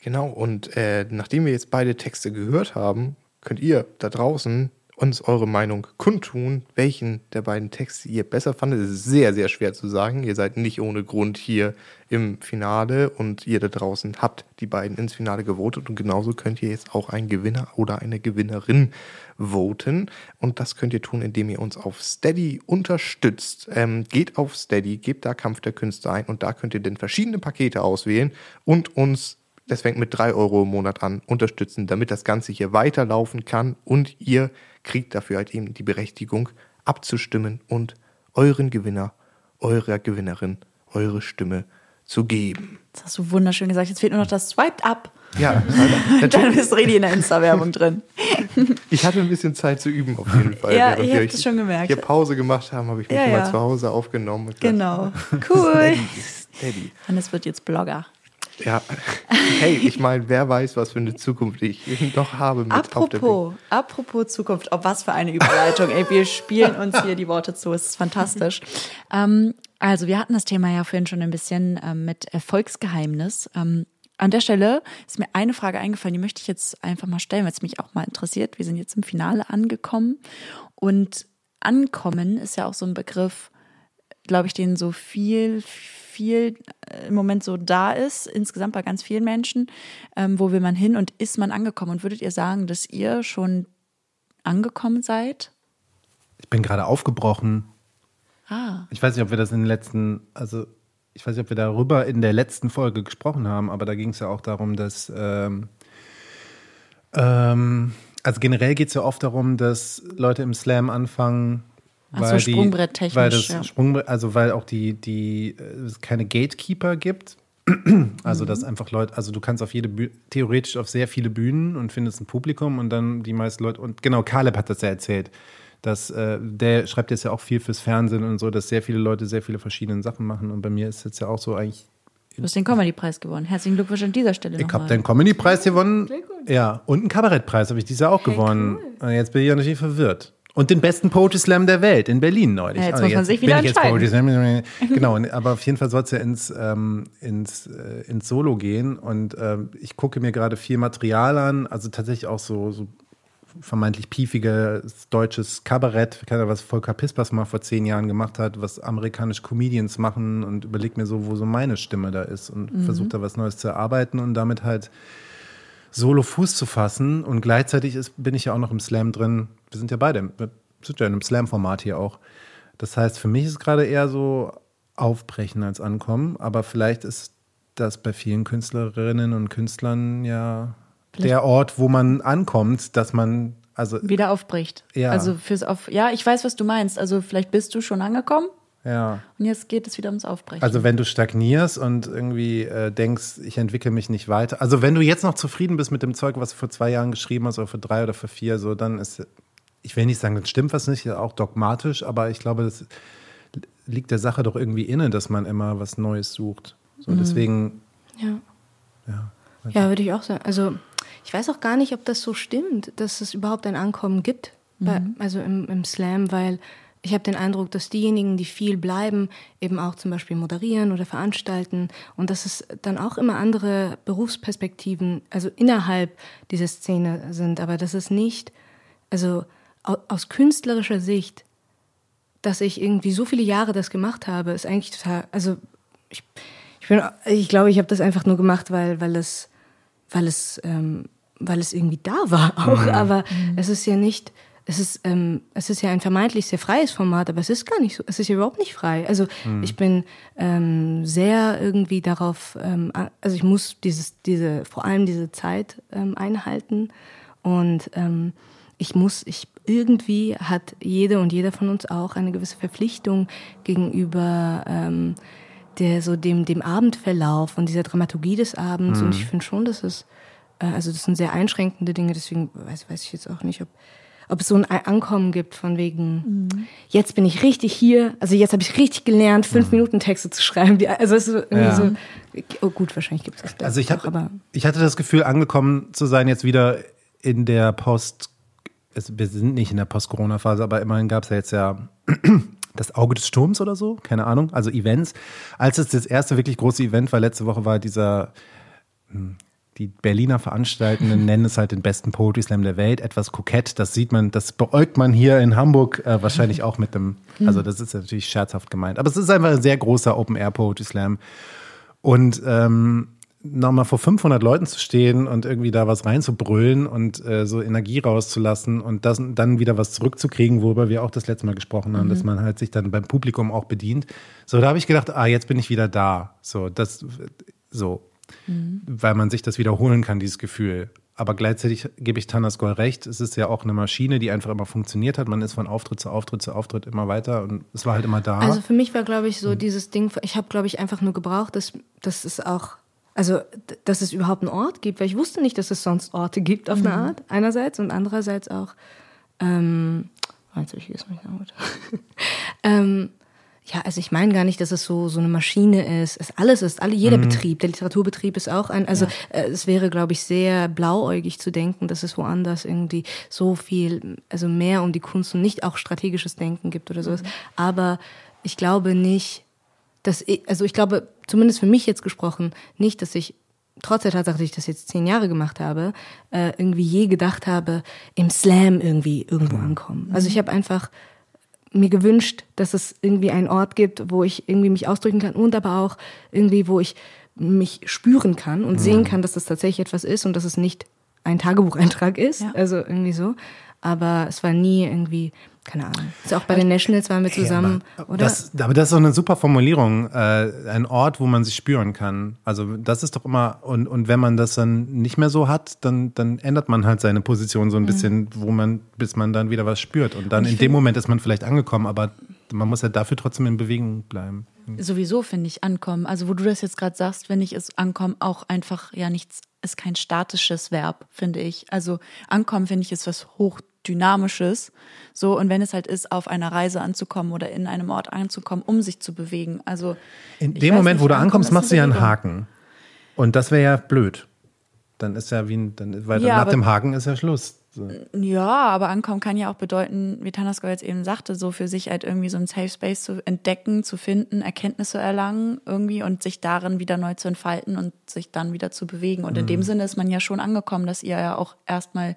Genau, und äh, nachdem wir jetzt beide Texte gehört haben, könnt ihr da draußen uns eure Meinung kundtun, welchen der beiden Texte ihr besser fandet. Es ist sehr, sehr schwer zu sagen. Ihr seid nicht ohne Grund hier im Finale und ihr da draußen habt die beiden ins Finale gewotet und genauso könnt ihr jetzt auch einen Gewinner oder eine Gewinnerin voten und das könnt ihr tun, indem ihr uns auf Steady unterstützt. Ähm, geht auf Steady, gebt da Kampf der Künste ein und da könnt ihr dann verschiedene Pakete auswählen und uns das fängt mit drei Euro im Monat an, unterstützen, damit das Ganze hier weiterlaufen kann und ihr kriegt dafür halt eben die Berechtigung abzustimmen und euren Gewinner, eurer Gewinnerin, eure Stimme zu geben. Das hast du wunderschön gesagt. Jetzt fehlt nur noch das Swiped Up. Ja, (laughs) dann bist du richtig in der Insta-Werbung drin. (laughs) Ich hatte ein bisschen Zeit zu üben auf jeden Fall. ja, ich habe das schon gemerkt. Hier Pause gemacht haben, habe ich mich Ja, mal ja. zu Hause aufgenommen. und Genau. (laughs) Cool. Steady, steady. Hannes wird jetzt Blogger. Ja, hey, ich meine, wer weiß, was für eine Zukunft ich noch habe mit Apropos, apropos Zukunft, oh, was für eine Überleitung. Ey, wir spielen uns hier die Worte zu, es ist fantastisch. Ähm, also, wir hatten das Thema ja vorhin schon ein bisschen ähm, mit Erfolgsgeheimnis. Ähm, an der Stelle ist mir eine Frage eingefallen, die möchte ich jetzt einfach mal stellen, weil es mich auch mal interessiert. Wir sind jetzt im Finale angekommen und ankommen ist ja auch so ein Begriff, glaube ich, den so viel, viel äh, im Moment so da ist, insgesamt bei ganz vielen Menschen. Ähm, wo will man hin und ist man angekommen? Und würdet ihr sagen, dass ihr schon angekommen seid? Ich bin gerade aufgebrochen. Ah, Ich weiß nicht, ob wir das in den letzten, also ich weiß nicht, ob wir darüber in der letzten Folge gesprochen haben, aber da ging es ja auch darum, dass, ähm, ähm, also generell geht es ja oft darum, dass Leute im Slam anfangen, Ach so, weil die, sprungbretttechnisch, weil das ja. Sprungbrett, also weil auch die, die äh, es keine Gatekeeper gibt. (clears throat) Also dass einfach Leute, also du kannst auf jede Bühne, theoretisch auf sehr viele Bühnen und findest ein Publikum und dann die meisten Leute und genau Caleb hat das ja erzählt, dass äh, der schreibt jetzt ja auch viel fürs Fernsehen und so, dass sehr viele Leute sehr viele verschiedene Sachen machen und bei mir ist jetzt ja auch so eigentlich du hast den Comedy-Preis gewonnen. Herzlichen Glückwunsch an dieser Stelle ich habe den Comedy-Preis gewonnen. Ja, und einen Kabarettpreis habe ich dieses Jahr auch gewonnen. Und jetzt bin ich ja natürlich verwirrt. Und den besten Poetry Slam der Welt in Berlin neulich. Ja, jetzt Also muss man sich bin wieder jetzt entscheiden. Poetry Slam. (laughs) Genau, aber auf jeden Fall soll es ja ins, ähm, ins, äh, ins Solo gehen. Und ähm, ich gucke mir gerade viel Material an, also tatsächlich auch so, so vermeintlich piefiges deutsches Kabarett, was Volker Pispers mal vor zehn Jahren gemacht hat, was amerikanische Comedians machen und überleg mir so, wo so meine Stimme da ist und Mhm. versuche da was Neues zu erarbeiten und damit halt solo Fuß zu fassen. Und gleichzeitig ist, bin ich ja auch noch im Slam drin. Wir sind ja beide, wir sind ja in einem Slam-Format hier auch. Das heißt, für mich ist es gerade eher so aufbrechen als ankommen, aber vielleicht ist das bei vielen Künstlerinnen und Künstlern ja der Ort, wo man ankommt, dass man, also Wieder aufbricht. Ja. Also fürs auf. Ja, ich weiß, was du meinst. Also vielleicht bist du schon angekommen ja. und jetzt geht es wieder ums Aufbrechen. Also wenn du stagnierst und irgendwie äh, denkst, ich entwickle mich nicht weiter. Also wenn du jetzt noch zufrieden bist mit dem Zeug, was du vor zwei Jahren geschrieben hast oder vor drei oder vor vier, so dann ist, ich will nicht sagen, dann stimmt was nicht, auch dogmatisch, aber ich glaube, das liegt der Sache doch irgendwie inne, dass man immer was Neues sucht. So deswegen, Ja. ja. Ja, würde ich auch sagen. Also ich weiß auch gar nicht, ob das so stimmt, dass es überhaupt ein Ankommen gibt, bei, also im, im Slam, weil ich habe den Eindruck, dass diejenigen, die viel bleiben, eben auch zum Beispiel moderieren oder veranstalten und dass es dann auch immer andere Berufsperspektiven, also innerhalb dieser Szene sind, aber dass es nicht, also aus künstlerischer Sicht, dass ich irgendwie so viele Jahre das gemacht habe, ist eigentlich total, also ich, ich, bin, ich glaube, ich habe das einfach nur gemacht, weil, weil es, weil es, ähm, weil es irgendwie da war (laughs) auch, mhm. aber mhm. es ist ja nicht, es ist, ähm, es ist ja ein vermeintlich sehr freies Format, aber es ist gar nicht so, es ist ja überhaupt nicht frei. Also mhm. ich bin ähm, sehr irgendwie darauf, ähm, also ich muss dieses, diese, vor allem diese Zeit ähm, einhalten und ähm, ich muss, ich irgendwie hat jede und jeder von uns auch eine gewisse Verpflichtung gegenüber ähm, der so dem dem Abendverlauf und dieser Dramaturgie des Abends mhm. und ich finde schon, dass es äh, also das sind sehr einschränkende Dinge, deswegen weiß weiß ich jetzt auch nicht, ob ob es so ein Ankommen gibt von wegen, mhm. jetzt bin ich richtig hier, also jetzt habe ich richtig gelernt, fünf mhm. Minuten Texte zu schreiben. Also es ist irgendwie ja. so, oh gut, wahrscheinlich gibt es das. Also ich, hab, aber ich hatte das Gefühl, angekommen zu sein, jetzt wieder in der Post, es, wir sind nicht in der Post-Corona-Phase, aber immerhin gab es ja jetzt ja (clears throat) das Auge des Sturms oder so, keine Ahnung, also Events. Als es das erste wirklich große Event war, letzte Woche war dieser hm, die Berliner Veranstaltenden (laughs) nennen es halt den besten Poetry Slam der Welt. Etwas kokett, das sieht man, das beäugt man hier in Hamburg äh, wahrscheinlich auch mit dem, also das ist natürlich scherzhaft gemeint. Aber es ist einfach ein sehr großer Open Air Poetry Slam. Und ähm, nochmal vor 500 Leuten zu stehen und irgendwie da was reinzubrüllen und äh, so Energie rauszulassen und das, dann wieder was zurückzukriegen, worüber wir auch das letzte Mal gesprochen haben, mhm. dass man halt sich dann beim Publikum auch bedient. So, da habe ich gedacht, ah, jetzt bin ich wieder da. So, das, so mhm. weil man sich das wiederholen kann, dieses Gefühl. Aber gleichzeitig gebe ich Tanaskol recht, es ist ja auch eine Maschine, die einfach immer funktioniert hat. Man ist von Auftritt zu Auftritt zu Auftritt immer weiter und es war halt immer da. Also für mich war, glaube ich, so mhm. dieses Ding, ich habe, glaube ich, einfach nur gebraucht, dass, dass es auch, also dass es überhaupt einen Ort gibt, weil ich wusste nicht, dass es sonst Orte gibt auf mhm. eine Art, einerseits und andererseits auch, ähm, jetzt habe ich vergessen, was ich sagen wollte. (laughs) ähm, ja, also ich meine gar nicht, dass es so so eine Maschine ist. Es alles ist, alle jeder mhm. Betrieb, der Literaturbetrieb ist auch ein. Also ja. äh, es wäre, glaube ich, sehr blauäugig zu denken, dass es woanders irgendwie so viel, also mehr um die Kunst und nicht auch strategisches Denken gibt oder sowas. Mhm. Aber ich glaube nicht, dass ich, also ich glaube zumindest für mich jetzt gesprochen nicht, dass ich trotz der Tatsache, dass ich das jetzt zehn Jahre gemacht habe, äh, irgendwie je gedacht habe, im Slam irgendwie irgendwo mhm. ankommen. Also ich habe einfach mir gewünscht, dass es irgendwie einen Ort gibt, wo ich irgendwie mich ausdrücken kann und aber auch irgendwie, wo ich mich spüren kann und mhm. sehen kann, dass das tatsächlich etwas ist und dass es nicht ein Tagebucheintrag ist. Ja. Also irgendwie so. Aber es war nie irgendwie keine Ahnung. Ist auch bei den Nationals waren wir zusammen, ja, aber oder? Das, aber das ist doch eine super Formulierung. Äh, ein Ort, wo man sich spüren kann. Also das ist doch immer, und, und wenn man das dann nicht mehr so hat, dann, dann ändert man halt seine Position so ein mhm. bisschen, wo man, bis man dann wieder was spürt. Und dann und in dem Moment ist man vielleicht angekommen, aber man muss ja dafür trotzdem in Bewegung bleiben. Sowieso finde ich ankommen. Also wo du das jetzt gerade sagst, wenn ich es ankommen, auch einfach ja nichts, ist kein statisches Verb, finde ich. Also ankommen finde ich ist was hoch Dynamisches. So, und wenn es halt ist, auf einer Reise anzukommen oder in einem Ort anzukommen, um sich zu bewegen. Also in dem Moment, nicht, wo du ankommst, machst du ja einen Haken. Und das wäre ja blöd. Dann ist ja wie ein, dann, weil ja, nach dem Haken ist ja Schluss. So. Ja, aber ankommen kann ja auch bedeuten, wie Tanasko jetzt eben sagte, so für sich halt irgendwie so ein Safe Space zu entdecken, zu finden, Erkenntnisse erlangen irgendwie und sich darin wieder neu zu entfalten und sich dann wieder zu bewegen. Und mhm. in dem Sinne ist man ja schon angekommen, dass ihr ja auch erstmal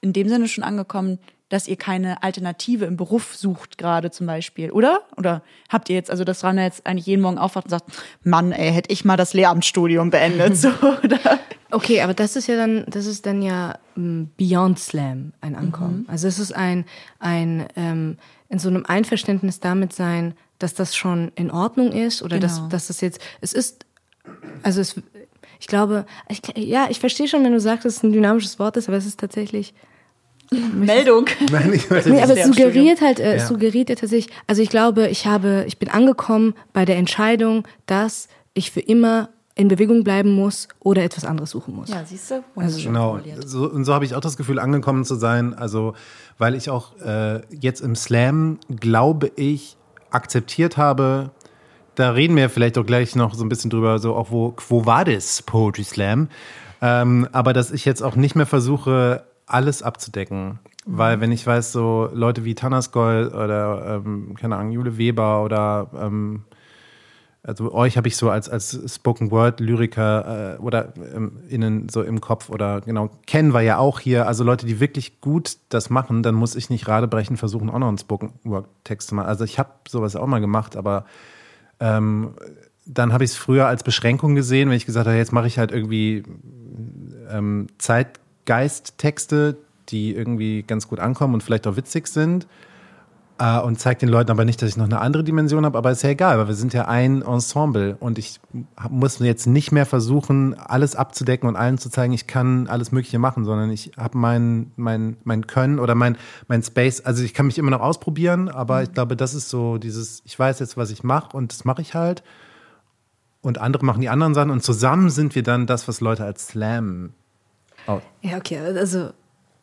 in dem Sinne schon angekommen, dass ihr keine Alternative im Beruf sucht, gerade zum Beispiel, oder? Oder habt ihr jetzt, also dass Rana jetzt eigentlich jeden Morgen aufwacht und sagt, Mann, ey, hätte ich mal das Lehramtsstudium beendet, so, (laughs) oder? Okay, aber das ist ja dann, das ist dann ja um, Beyond Slam ein Ankommen. Mhm. Also es ist ein, ein ähm, in so einem Einverständnis damit sein, dass das schon in Ordnung ist oder genau. dass, dass das jetzt, es ist, also es, ich glaube, ich, ja, ich verstehe schon, wenn du sagst, dass es ein dynamisches Wort ist, aber es ist tatsächlich, Meldung. (laughs) Nein, ich weiß, nee, aber es suggeriert halt, äh, ja. es suggeriert ja tatsächlich, also ich glaube, ich habe, ich bin angekommen bei der Entscheidung, dass ich für immer in Bewegung bleiben muss oder etwas anderes suchen muss. Ja, siehst du? Also, genau. So, und so habe ich auch das Gefühl, angekommen zu sein. Also, weil ich auch äh, jetzt im Slam, glaube ich, akzeptiert habe, da reden wir vielleicht auch gleich noch so ein bisschen drüber, so auch wo, wo war das Poetry Slam? Ähm, aber dass ich jetzt auch nicht mehr versuche, alles abzudecken. Weil wenn ich weiß, so Leute wie Tanasgol oder, ähm, keine Ahnung, Jule Weber oder ähm, also euch habe ich so als, als Spoken Word Lyriker äh, oder ähm, innen so im Kopf oder genau, Ken war ja auch hier, also Leute, die wirklich gut das machen, dann muss ich nicht radebrechen versuchen, auch noch einen Spoken Word Text zu machen. Also ich habe sowas auch mal gemacht, aber ähm, dann habe ich es früher als Beschränkung gesehen, wenn ich gesagt habe, jetzt mache ich halt irgendwie ähm, Zeitgeist-Texte, die irgendwie ganz gut ankommen und vielleicht auch witzig sind äh, und zeigt den Leuten aber nicht, dass ich noch eine andere Dimension habe, aber ist ja egal, weil wir sind ja ein Ensemble und ich muss jetzt nicht mehr versuchen, alles abzudecken und allen zu zeigen, ich kann alles Mögliche machen, sondern ich habe mein, mein, mein Können oder mein, mein Space, also ich kann mich immer noch ausprobieren, aber ich glaube, das ist so dieses, ich weiß jetzt, was ich mache und das mache ich halt und andere machen die anderen Sachen und zusammen sind wir dann das, was Leute als Slam. Oh. Ja, okay, also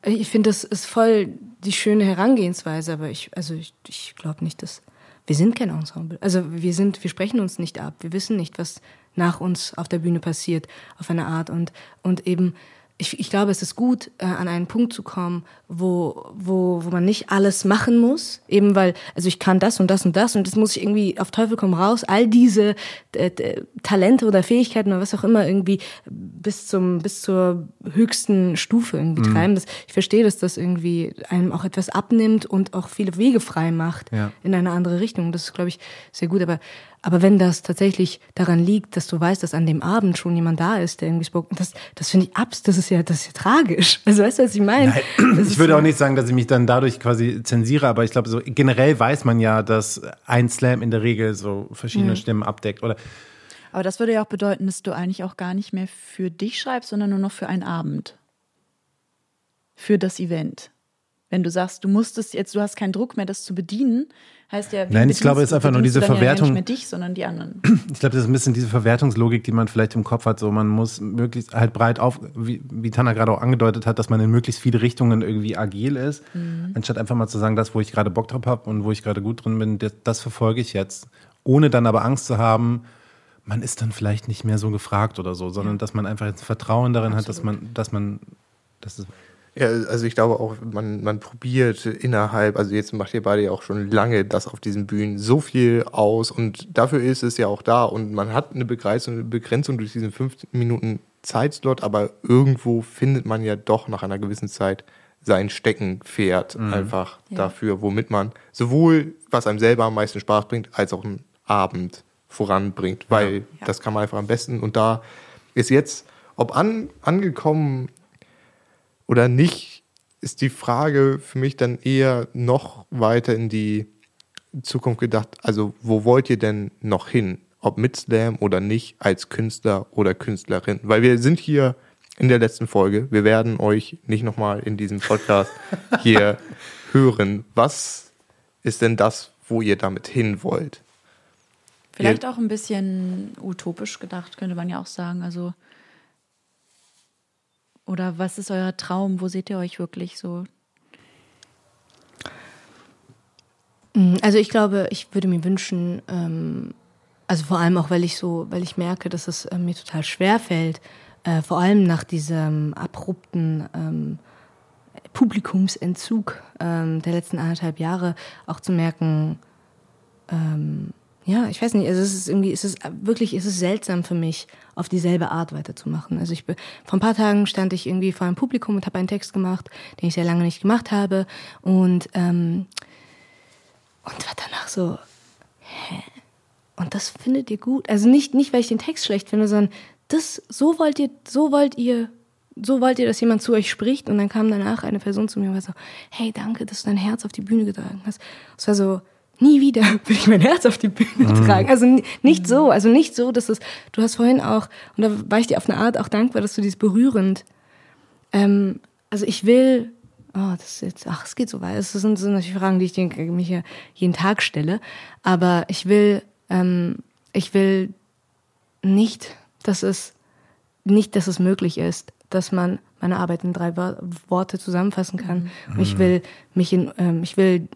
ich finde, das ist voll die schöne Herangehensweise, aber ich, also ich, ich glaube nicht, dass wir sind kein Ensemble. Also wir sind, wir sprechen uns nicht ab. Wir wissen nicht, was nach uns auf der Bühne passiert, auf eine Art und und eben ich, ich glaube, es ist gut, äh, an einen Punkt zu kommen, wo, wo, wo man nicht alles machen muss, eben weil, also ich kann das und das und das und das muss ich irgendwie auf Teufel komm raus, all diese äh, Talente oder Fähigkeiten oder was auch immer irgendwie bis zum, bis zur höchsten Stufe irgendwie mhm. treiben. Das, ich verstehe, dass das irgendwie einem auch etwas abnimmt und auch viele Wege frei macht ja. in eine andere Richtung. Das ist, glaube ich, sehr gut. Aber aber wenn das tatsächlich daran liegt, dass du weißt, dass an dem Abend schon jemand da ist, der irgendwie spoken, das, das finde ich abs, das ist ja, das ist ja tragisch. (laughs) Also weißt du, was ich meine? ich würde auch nicht sagen, dass ich mich dann dadurch quasi zensiere, aber ich glaube, so generell weiß man ja, dass ein Slam in der Regel so verschiedene mhm. Stimmen abdeckt oder. Aber das würde ja auch bedeuten, dass du eigentlich auch gar nicht mehr für dich schreibst, sondern nur noch für einen Abend. Für das Event. Wenn du sagst, du musstest jetzt, du hast keinen Druck mehr, das zu bedienen, heißt ja, Nein, ich glaube, es ist einfach nur diese Verwertung. Ja nicht mehr dich, sondern die anderen. (clears throat) Ich glaube, das ist ein bisschen diese Verwertungslogik, die man vielleicht im Kopf hat. So, man muss möglichst halt breit auf, wie, wie Tana gerade auch angedeutet hat, dass man in möglichst viele Richtungen irgendwie agil ist, mhm. anstatt einfach mal zu sagen, das, wo ich gerade Bock drauf habe und wo ich gerade gut drin bin, das, das verfolge ich jetzt, ohne dann aber Angst zu haben, man ist dann vielleicht nicht mehr so gefragt oder so, sondern ja. dass man einfach jetzt Vertrauen darin Absolut. hat, dass man, dass man, dass es ja, also ich glaube auch, man, man probiert innerhalb, also jetzt macht ihr beide ja auch schon lange das auf diesen Bühnen so viel aus und dafür ist es ja auch da und man hat eine Begrenzung, eine Begrenzung durch diesen 15 Minuten Zeitslot, aber irgendwo findet man ja doch nach einer gewissen Zeit sein Steckenpferd mhm. einfach ja. dafür, womit man sowohl was einem selber am meisten Spaß bringt, als auch einen Abend voranbringt, weil ja. Ja. das kann man einfach am besten und da ist jetzt, ob an, angekommen oder nicht, ist die Frage für mich dann eher noch weiter in die Zukunft gedacht. Also, wo wollt ihr denn noch hin? Ob mit Slam oder nicht, als Künstler oder Künstlerin? Weil wir sind hier in der letzten Folge. Wir werden euch nicht nochmal in diesem Podcast (laughs) hier hören. Was ist denn das, wo ihr damit hin wollt? Vielleicht ihr auch ein bisschen utopisch gedacht, könnte man ja auch sagen. Also oder was ist euer Traum? Wo seht ihr euch wirklich so? Mm, also ich glaube, ich würde mir wünschen, ähm, also vor allem auch, weil ich so, weil ich merke, dass es äh, mir total schwer fällt, äh, vor allem nach diesem abrupten ähm, Publikumsentzug ähm, der letzten anderthalb Jahre auch zu merken, ähm, ja, ich weiß nicht, es ist irgendwie, es ist wirklich, es ist seltsam für mich, auf dieselbe Art weiterzumachen. Also ich vor ein paar Tagen stand ich irgendwie vor einem Publikum und habe einen Text gemacht, den ich sehr lange nicht gemacht habe und ähm, und war danach so, hä? Und das findet ihr gut? Also nicht nicht, weil ich den Text schlecht finde, sondern das so wollt ihr, so wollt ihr so wollt ihr, dass jemand zu euch spricht und dann kam danach eine Person zu mir und war so, hey, danke, dass du dein Herz auf die Bühne getragen hast. Es war so, nie wieder (laughs) will ich mein Herz auf die Bühne mhm. tragen. Also nicht so, also nicht so, dass es, du hast vorhin auch, und da war ich dir auf eine Art auch dankbar, dass du dies berührend, ähm, also ich will, oh, das ist jetzt, ach, es geht so weit, das sind, sind natürlich Fragen, die ich mir hier jeden Tag stelle, aber ich will, ähm, ich will nicht, dass es, nicht, dass es möglich ist, dass man meine Arbeit in drei Worte zusammenfassen kann. Mhm. Ich will mich in, ähm, ich will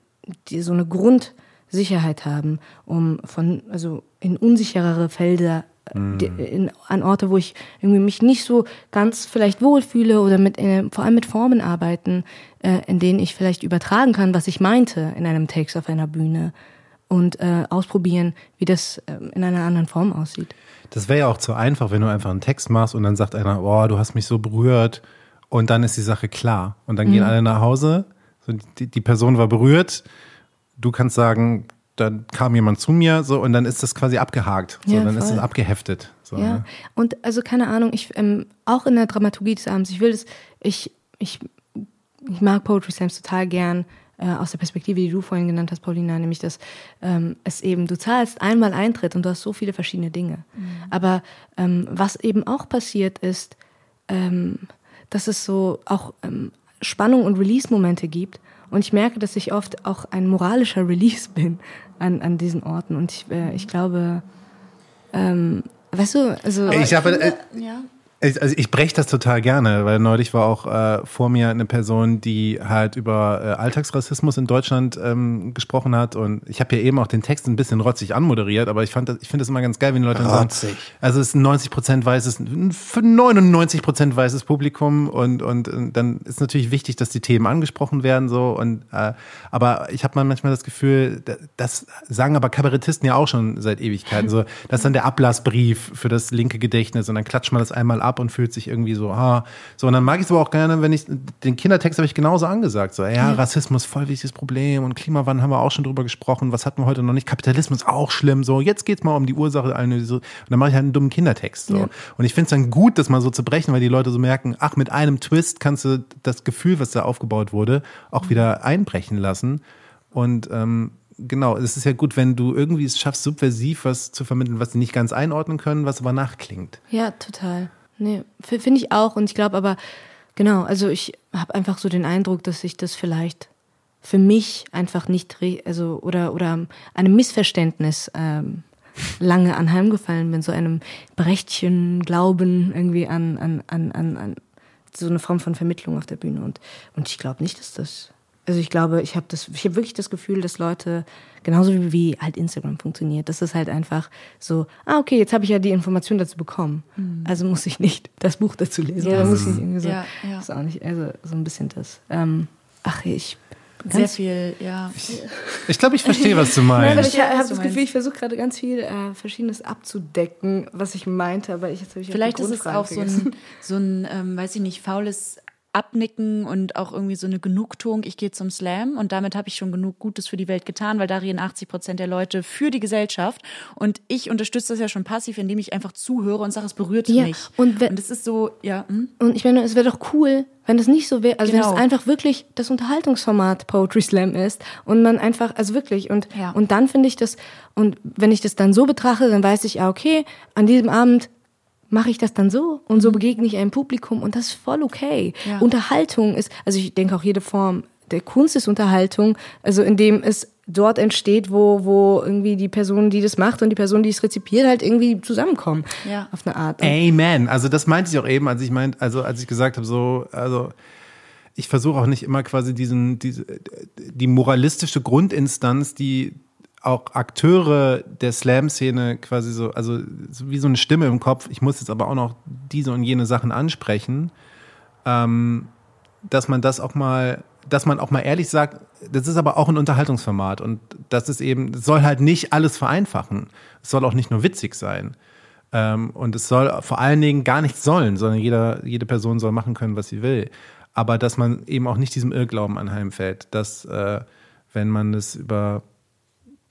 die, so eine Grund, Sicherheit haben, um von, also in unsicherere Felder mhm. in, an Orte, wo ich irgendwie mich nicht so ganz vielleicht wohlfühle oder mit äh, vor allem mit Formen arbeiten, äh, in denen ich vielleicht übertragen kann, was ich meinte in einem Text auf einer Bühne und äh, ausprobieren, wie das äh, in einer anderen Form aussieht. Das wäre ja auch zu einfach, wenn du einfach einen Text machst und dann sagt einer, oh, du hast mich so berührt und dann ist die Sache klar und dann mhm. gehen alle nach Hause, so die, die Person war berührt, du kannst sagen, dann kam jemand zu mir so und dann ist das quasi abgehakt. So, ja, dann voll. ist es abgeheftet. So, ja. Ne? Und also keine Ahnung, ich ähm, auch in der Dramaturgie des Abends, ich will das, ich, ich, ich mag Poetry Slams total gern äh, aus der Perspektive, die du vorhin genannt hast, Paulina, nämlich dass ähm, es eben, du zahlst einmal Eintritt und du hast so viele verschiedene Dinge. Mhm. Aber ähm, was eben auch passiert ist, ähm, dass es so auch ähm, Spannung und Release-Momente gibt. Und ich merke, dass ich oft auch ein moralischer Release (laughs) bin an, an diesen Orten. Und ich, äh, ich glaube, ähm, weißt du, also. Ich habe, äh, ja. Ich, also ich breche das total gerne, weil neulich war auch äh, vor mir eine Person, die halt über äh, Alltagsrassismus in Deutschland ähm, gesprochen hat. Und ich habe ja eben auch den Text ein bisschen rotzig anmoderiert, aber ich fand das, ich finde das immer ganz geil, wenn die Leute rotzig. sagen, also es ist ein 90 Prozent weißes, 99 Prozent weißes Publikum. Und, und und dann ist natürlich wichtig, dass die Themen angesprochen werden so. Und äh, aber ich habe manchmal das Gefühl, das sagen aber Kabarettisten ja auch schon seit Ewigkeiten so, das ist dann der Ablassbrief für das linke Gedächtnis und dann klatscht man das einmal ab ab und fühlt sich irgendwie so, ah. So, und dann mag ich es aber auch gerne, wenn ich, den Kindertext habe ich genauso angesagt. So, ja, Rassismus, voll wichtiges Problem und Klimawandel haben wir auch schon drüber gesprochen. Was hatten wir heute noch nicht? Kapitalismus auch schlimm. So, jetzt geht's mal um die Ursache. Und dann mache ich halt einen dummen Kindertext. So. Ja. Und ich finde es dann gut, das mal so zu brechen, weil die Leute so merken, ach, mit einem Twist kannst du das Gefühl, was da aufgebaut wurde, auch wieder einbrechen lassen. Und ähm, genau, es ist ja gut, wenn du irgendwie es schaffst, subversiv was zu vermitteln, was sie nicht ganz einordnen können, was aber nachklingt. Ja, total. Nee, finde ich auch. Und ich glaube aber, genau, also ich habe einfach so den Eindruck, dass ich das vielleicht für mich einfach nicht, also oder, oder einem Missverständnis ähm, lange anheimgefallen bin, so einem Brechtchen Glauben irgendwie an, an, an, an, an so eine Form von Vermittlung auf der Bühne. Und, und ich glaube nicht, dass das also ich glaube, ich habe das, ich habe wirklich das Gefühl, dass Leute genauso wie, wie halt Instagram funktioniert, das ist halt einfach so, ah okay, jetzt habe ich ja die Information dazu bekommen, mhm. also muss ich nicht das Buch dazu lesen, ja, oder muss ich irgendwie so, ja, ja. ist auch nicht, also so ein bisschen das. Ähm, ach ich sehr viel, ja. Ich, ich glaube, ich verstehe, was du (laughs) meinst. Nein, ich habe das Gefühl, ich versuche gerade ganz viel äh, Verschiedenes abzudecken, was ich meinte, aber ich jetzt habe ich Vielleicht ist es auch so ein, so ein ähm, weiß ich nicht, faules Abnicken und auch irgendwie so eine Genugtuung, ich gehe zum Slam und damit habe ich schon genug Gutes für die Welt getan, weil da reden 80 Prozent der Leute für die Gesellschaft und ich unterstütze das ja schon passiv, indem ich einfach zuhöre und sage, es berührt ja, mich. Und, und das ist so, ja. Hm? Und ich meine, es wäre doch cool, wenn das nicht so wäre, also genau. wenn es einfach wirklich das Unterhaltungsformat Poetry Slam ist und man einfach, also wirklich und ja. und dann finde ich das und wenn ich das dann so betrachte, dann weiß ich, ja okay, an diesem Abend mache ich das dann so und so begegne ich einem Publikum und das ist voll okay. Ja. Unterhaltung ist, also ich denke auch jede Form der Kunst ist Unterhaltung, also indem es dort entsteht, wo, wo irgendwie die Person, die das macht und die Person, die es rezipiert, halt irgendwie zusammenkommen. Ja. Auf eine Art. Amen. Also das meinte ich auch eben, als ich meinte, also als ich gesagt habe, so, also ich versuche auch nicht immer quasi diesen, diese, die moralistische Grundinstanz, die auch Akteure der Slam-Szene quasi so, also wie so eine Stimme im Kopf, ich muss jetzt aber auch noch diese und jene Sachen ansprechen, ähm, dass man das auch mal, dass man auch mal ehrlich sagt, das ist aber auch ein Unterhaltungsformat und das ist eben, das soll halt nicht alles vereinfachen. Es soll auch nicht nur witzig sein. Ähm, und es soll vor allen Dingen gar nichts sollen, sondern jeder, jede Person soll machen können, was sie will. Aber dass man eben auch nicht diesem Irrglauben anheimfällt, dass äh, wenn man es über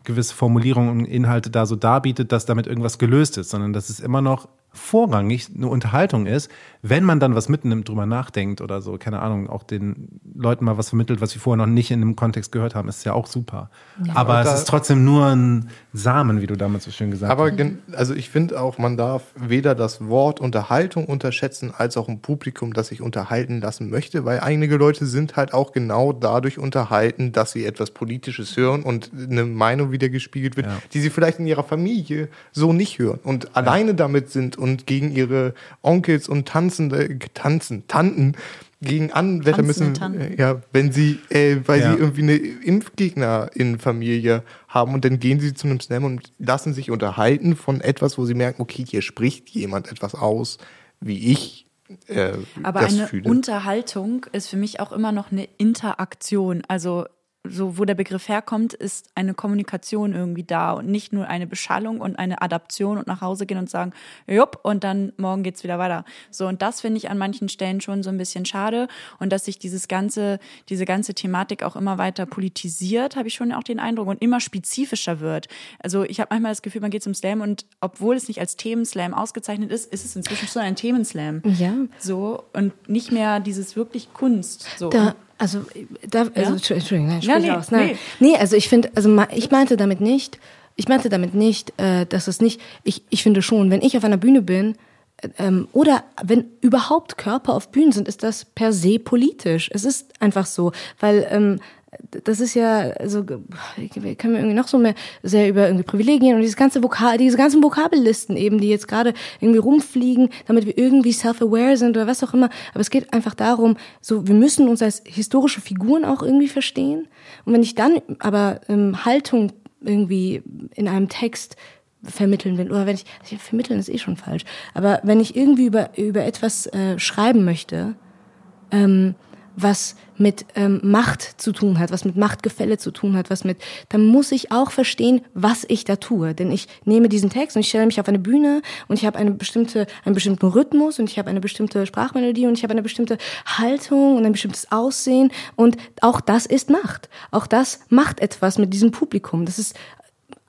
gewisse Formulierungen und Inhalte da so darbietet, dass damit irgendwas gelöst ist, sondern dass es immer noch vorrangig eine Unterhaltung ist, wenn man dann was mitnimmt, drüber nachdenkt oder so, keine Ahnung, auch den Leuten mal was vermittelt, was sie vorher noch nicht in einem Kontext gehört haben, ist ja auch super. Ja. Aber, es ist trotzdem nur ein Samen, wie du damals so schön gesagt aber hast. Aber also ich finde auch, man darf weder das Wort Unterhaltung unterschätzen, als auch ein Publikum, das sich unterhalten lassen möchte, weil einige Leute sind halt auch genau dadurch unterhalten, dass sie etwas Politisches hören und eine Meinung wiedergespiegelt wird, ja. die sie vielleicht in ihrer Familie so nicht hören und ja. alleine damit sind und gegen ihre Onkels und Tanzende, Tanzen, Tanten gegen Anwetter müssen, ja, wenn sie, äh, weil ja. sie irgendwie eine Impfgegner in Familie haben und dann gehen sie zu einem Slam und lassen sich unterhalten von etwas, wo sie merken, okay, hier spricht jemand etwas aus, wie ich äh, Aber eine fühle. Unterhaltung ist für mich auch immer noch eine Interaktion. Also so wo der Begriff herkommt, ist eine Kommunikation irgendwie da und nicht nur eine Beschallung und eine Adaption und nach Hause gehen und sagen, jupp, und dann morgen geht's wieder weiter. So, und das finde ich an manchen Stellen schon so ein bisschen schade und dass sich dieses ganze, diese ganze Thematik auch immer weiter politisiert, habe ich schon auch den Eindruck und immer spezifischer wird. Also ich habe manchmal das Gefühl, man geht zum Slam und obwohl es nicht als Themenslam ausgezeichnet ist, ist es inzwischen schon ein Themenslam. Ja. So, und nicht mehr dieses wirklich Kunst. So. Da also, da, also ja? Entschuldigung, nein, sprich ja, nee, aus. Nein. Nee. nee, also ich finde, also ich meinte damit nicht, ich meinte damit nicht, äh, dass es nicht, ich, ich finde schon, wenn ich auf einer Bühne bin, äh, ähm, oder wenn überhaupt Körper auf Bühnen sind, ist das per se politisch. Es ist einfach so, weil ähm, das ist ja, also können wir irgendwie noch so mehr sehr über irgendwie Privilegien und dieses ganze Vokal, diese ganzen Vokabellisten eben, die jetzt gerade irgendwie rumfliegen, damit wir irgendwie self-aware sind oder was auch immer. Aber es geht einfach darum, so wir müssen uns als historische Figuren auch irgendwie verstehen. Und wenn ich dann aber ähm, Haltung irgendwie in einem Text vermitteln will oder wenn ich also vermitteln ist eh schon falsch, aber wenn ich irgendwie über über etwas äh, schreiben möchte. Ähm, was mit ähm, Macht zu tun hat, was mit Machtgefälle zu tun hat, was mit, dann muss ich auch verstehen, was ich da tue. Denn ich nehme diesen Text und ich stelle mich auf eine Bühne und ich habe eine bestimmte, einen bestimmten Rhythmus und ich habe eine bestimmte Sprachmelodie und ich habe eine bestimmte Haltung und ein bestimmtes Aussehen und auch das ist Macht. Auch das macht etwas mit diesem Publikum. Das ist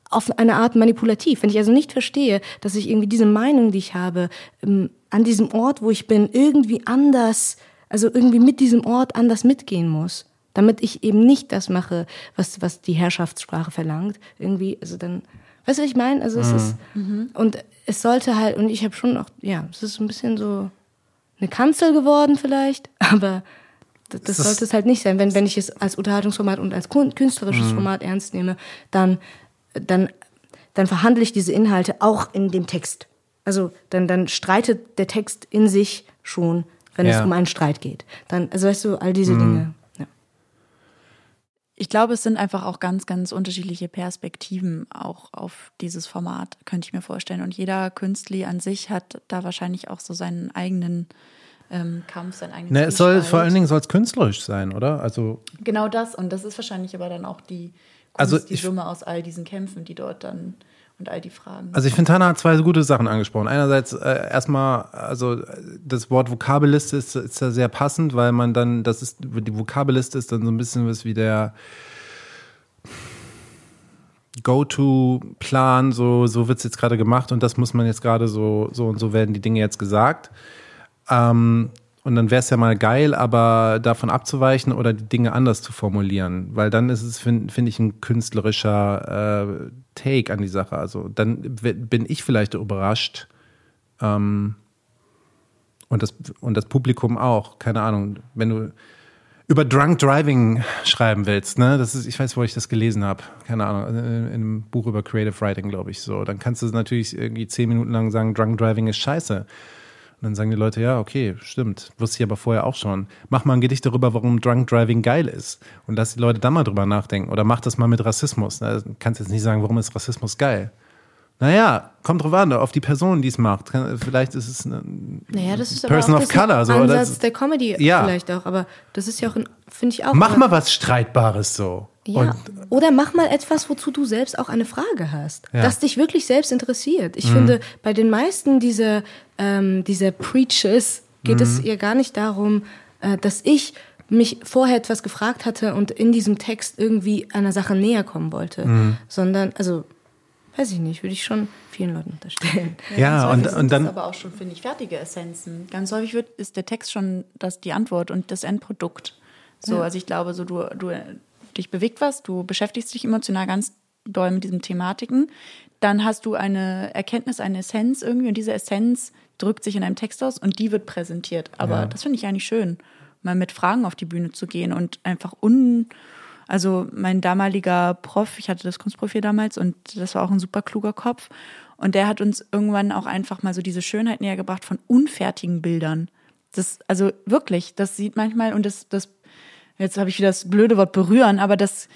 auf eine Art manipulativ. Wenn ich also nicht verstehe, dass ich irgendwie diese Meinung, die ich habe, ähm, an diesem Ort, wo ich bin, irgendwie anders also irgendwie mit diesem Ort anders mitgehen muss, damit ich eben nicht das mache, was, was die Herrschaftssprache verlangt. Irgendwie, also dann, weißt du, was ich meine? Also es mhm. ist, und es sollte halt, und ich habe schon auch, ja, es ist ein bisschen so eine Kanzel geworden vielleicht, (laughs) aber das, das sollte es halt nicht sein. Wenn, wenn ich es als Unterhaltungsformat und als künstlerisches mhm. Format ernst nehme, dann, dann, dann verhandle ich diese Inhalte auch in dem Text. Also dann, dann streitet der Text in sich schon wenn ja. es um einen Streit geht. Dann, also weißt du, all diese mhm. Dinge. Ja. Ich glaube, es sind einfach auch ganz, ganz unterschiedliche Perspektiven auch auf dieses Format, könnte ich mir vorstellen. Und jeder Künstler an sich hat da wahrscheinlich auch so seinen eigenen ähm, Kampf, seinen eigenen ne, es soll Vor allen Dingen soll es künstlerisch sein, oder? Also genau das. Und das ist wahrscheinlich aber dann auch die Kunst, also die Summe aus all diesen Kämpfen, die dort dann und all die Fragen. Also ich finde, Tana hat zwei gute Sachen angesprochen. Einerseits äh, erstmal, also das Wort Vokabelliste ist, ist ja sehr passend, weil man dann, das ist, die Vokabelliste ist dann so ein bisschen was wie der Go-To-Plan, so, so wird es jetzt gerade gemacht und das muss man jetzt gerade so, so und so werden die Dinge jetzt gesagt. Ähm, und dann wäre es ja mal geil, aber davon abzuweichen oder die Dinge anders zu formulieren. Weil dann ist es, finde find ich, ein künstlerischer äh, Take an die Sache. Also dann bin ich vielleicht überrascht. Ähm, und, das, und das Publikum auch. Keine Ahnung. Wenn du über Drunk Driving schreiben willst, ne? Das ist, ich weiß, wo ich das gelesen habe. Keine Ahnung, in, in einem Buch über Creative Writing, glaube ich, so. Dann kannst du natürlich irgendwie zehn Minuten lang sagen, Drunk Driving ist scheiße. Und dann sagen die Leute, ja, okay, stimmt. Wusste ich aber vorher auch schon. Mach mal ein Gedicht darüber, warum Drunk Driving geil ist. Und lass die Leute da mal drüber nachdenken. Oder mach das mal mit Rassismus. Du kannst jetzt nicht sagen, warum ist Rassismus geil. Naja, kommt drauf an, auf die Person, die es macht. Vielleicht ist es eine naja, das ist Person aber of Color. So, Ansatz der Comedy ja. vielleicht auch. Aber das ist ja auch, finde ich auch. Mach mal was Streitbares so. Ja. Und Oder mach mal etwas, wozu du selbst auch eine Frage hast, ja. das dich wirklich selbst interessiert. Ich mhm. finde, bei den meisten dieser, ähm, dieser Preaches geht mhm. es ihr gar nicht darum, äh, dass ich mich vorher etwas gefragt hatte und in diesem Text irgendwie einer Sache näher kommen wollte, mhm. sondern, also, weiß ich nicht, würde ich schon vielen Leuten unterstellen. Ja, ja und, und dann. Das aber auch schon, finde ich, fertige Essenzen. Ganz häufig wird, ist der Text schon das, die Antwort und das Endprodukt. So, ja. also ich glaube, so du, du dich bewegt was, du beschäftigst dich emotional ganz doll mit diesen Thematiken, dann hast du eine Erkenntnis, eine Essenz irgendwie und diese Essenz drückt sich in einem Text aus und die wird präsentiert. Aber ja. das finde ich eigentlich schön, mal mit Fragen auf die Bühne zu gehen und einfach un also mein damaliger Prof, ich hatte das Kunstprofil damals und das war auch ein super kluger Kopf und der hat uns irgendwann auch einfach mal so diese Schönheit näher gebracht von unfertigen Bildern. Das, also wirklich, das sieht manchmal und das, das, jetzt habe ich wieder das blöde Wort berühren, aber das,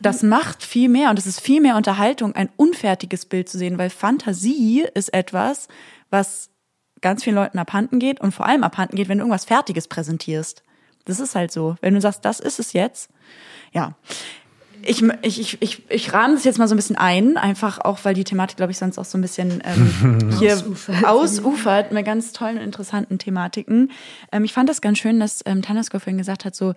das macht viel mehr und es ist viel mehr Unterhaltung, ein unfertiges Bild zu sehen, weil Fantasie ist etwas, was ganz vielen Leuten abhanden geht und vor allem abhanden geht, wenn du irgendwas Fertiges präsentierst. Das ist halt so. Wenn du sagst, das ist es jetzt, ja. Ich, ich, ich, ich, ich rahme das jetzt mal so ein bisschen ein, einfach auch, weil die Thematik, glaube ich, sonst auch so ein bisschen ähm, (laughs) hier ausufert. ausufert mit ganz tollen und interessanten Thematiken. Ähm, ich fand das ganz schön, dass ähm, Tanaskov vorhin gesagt hat, so,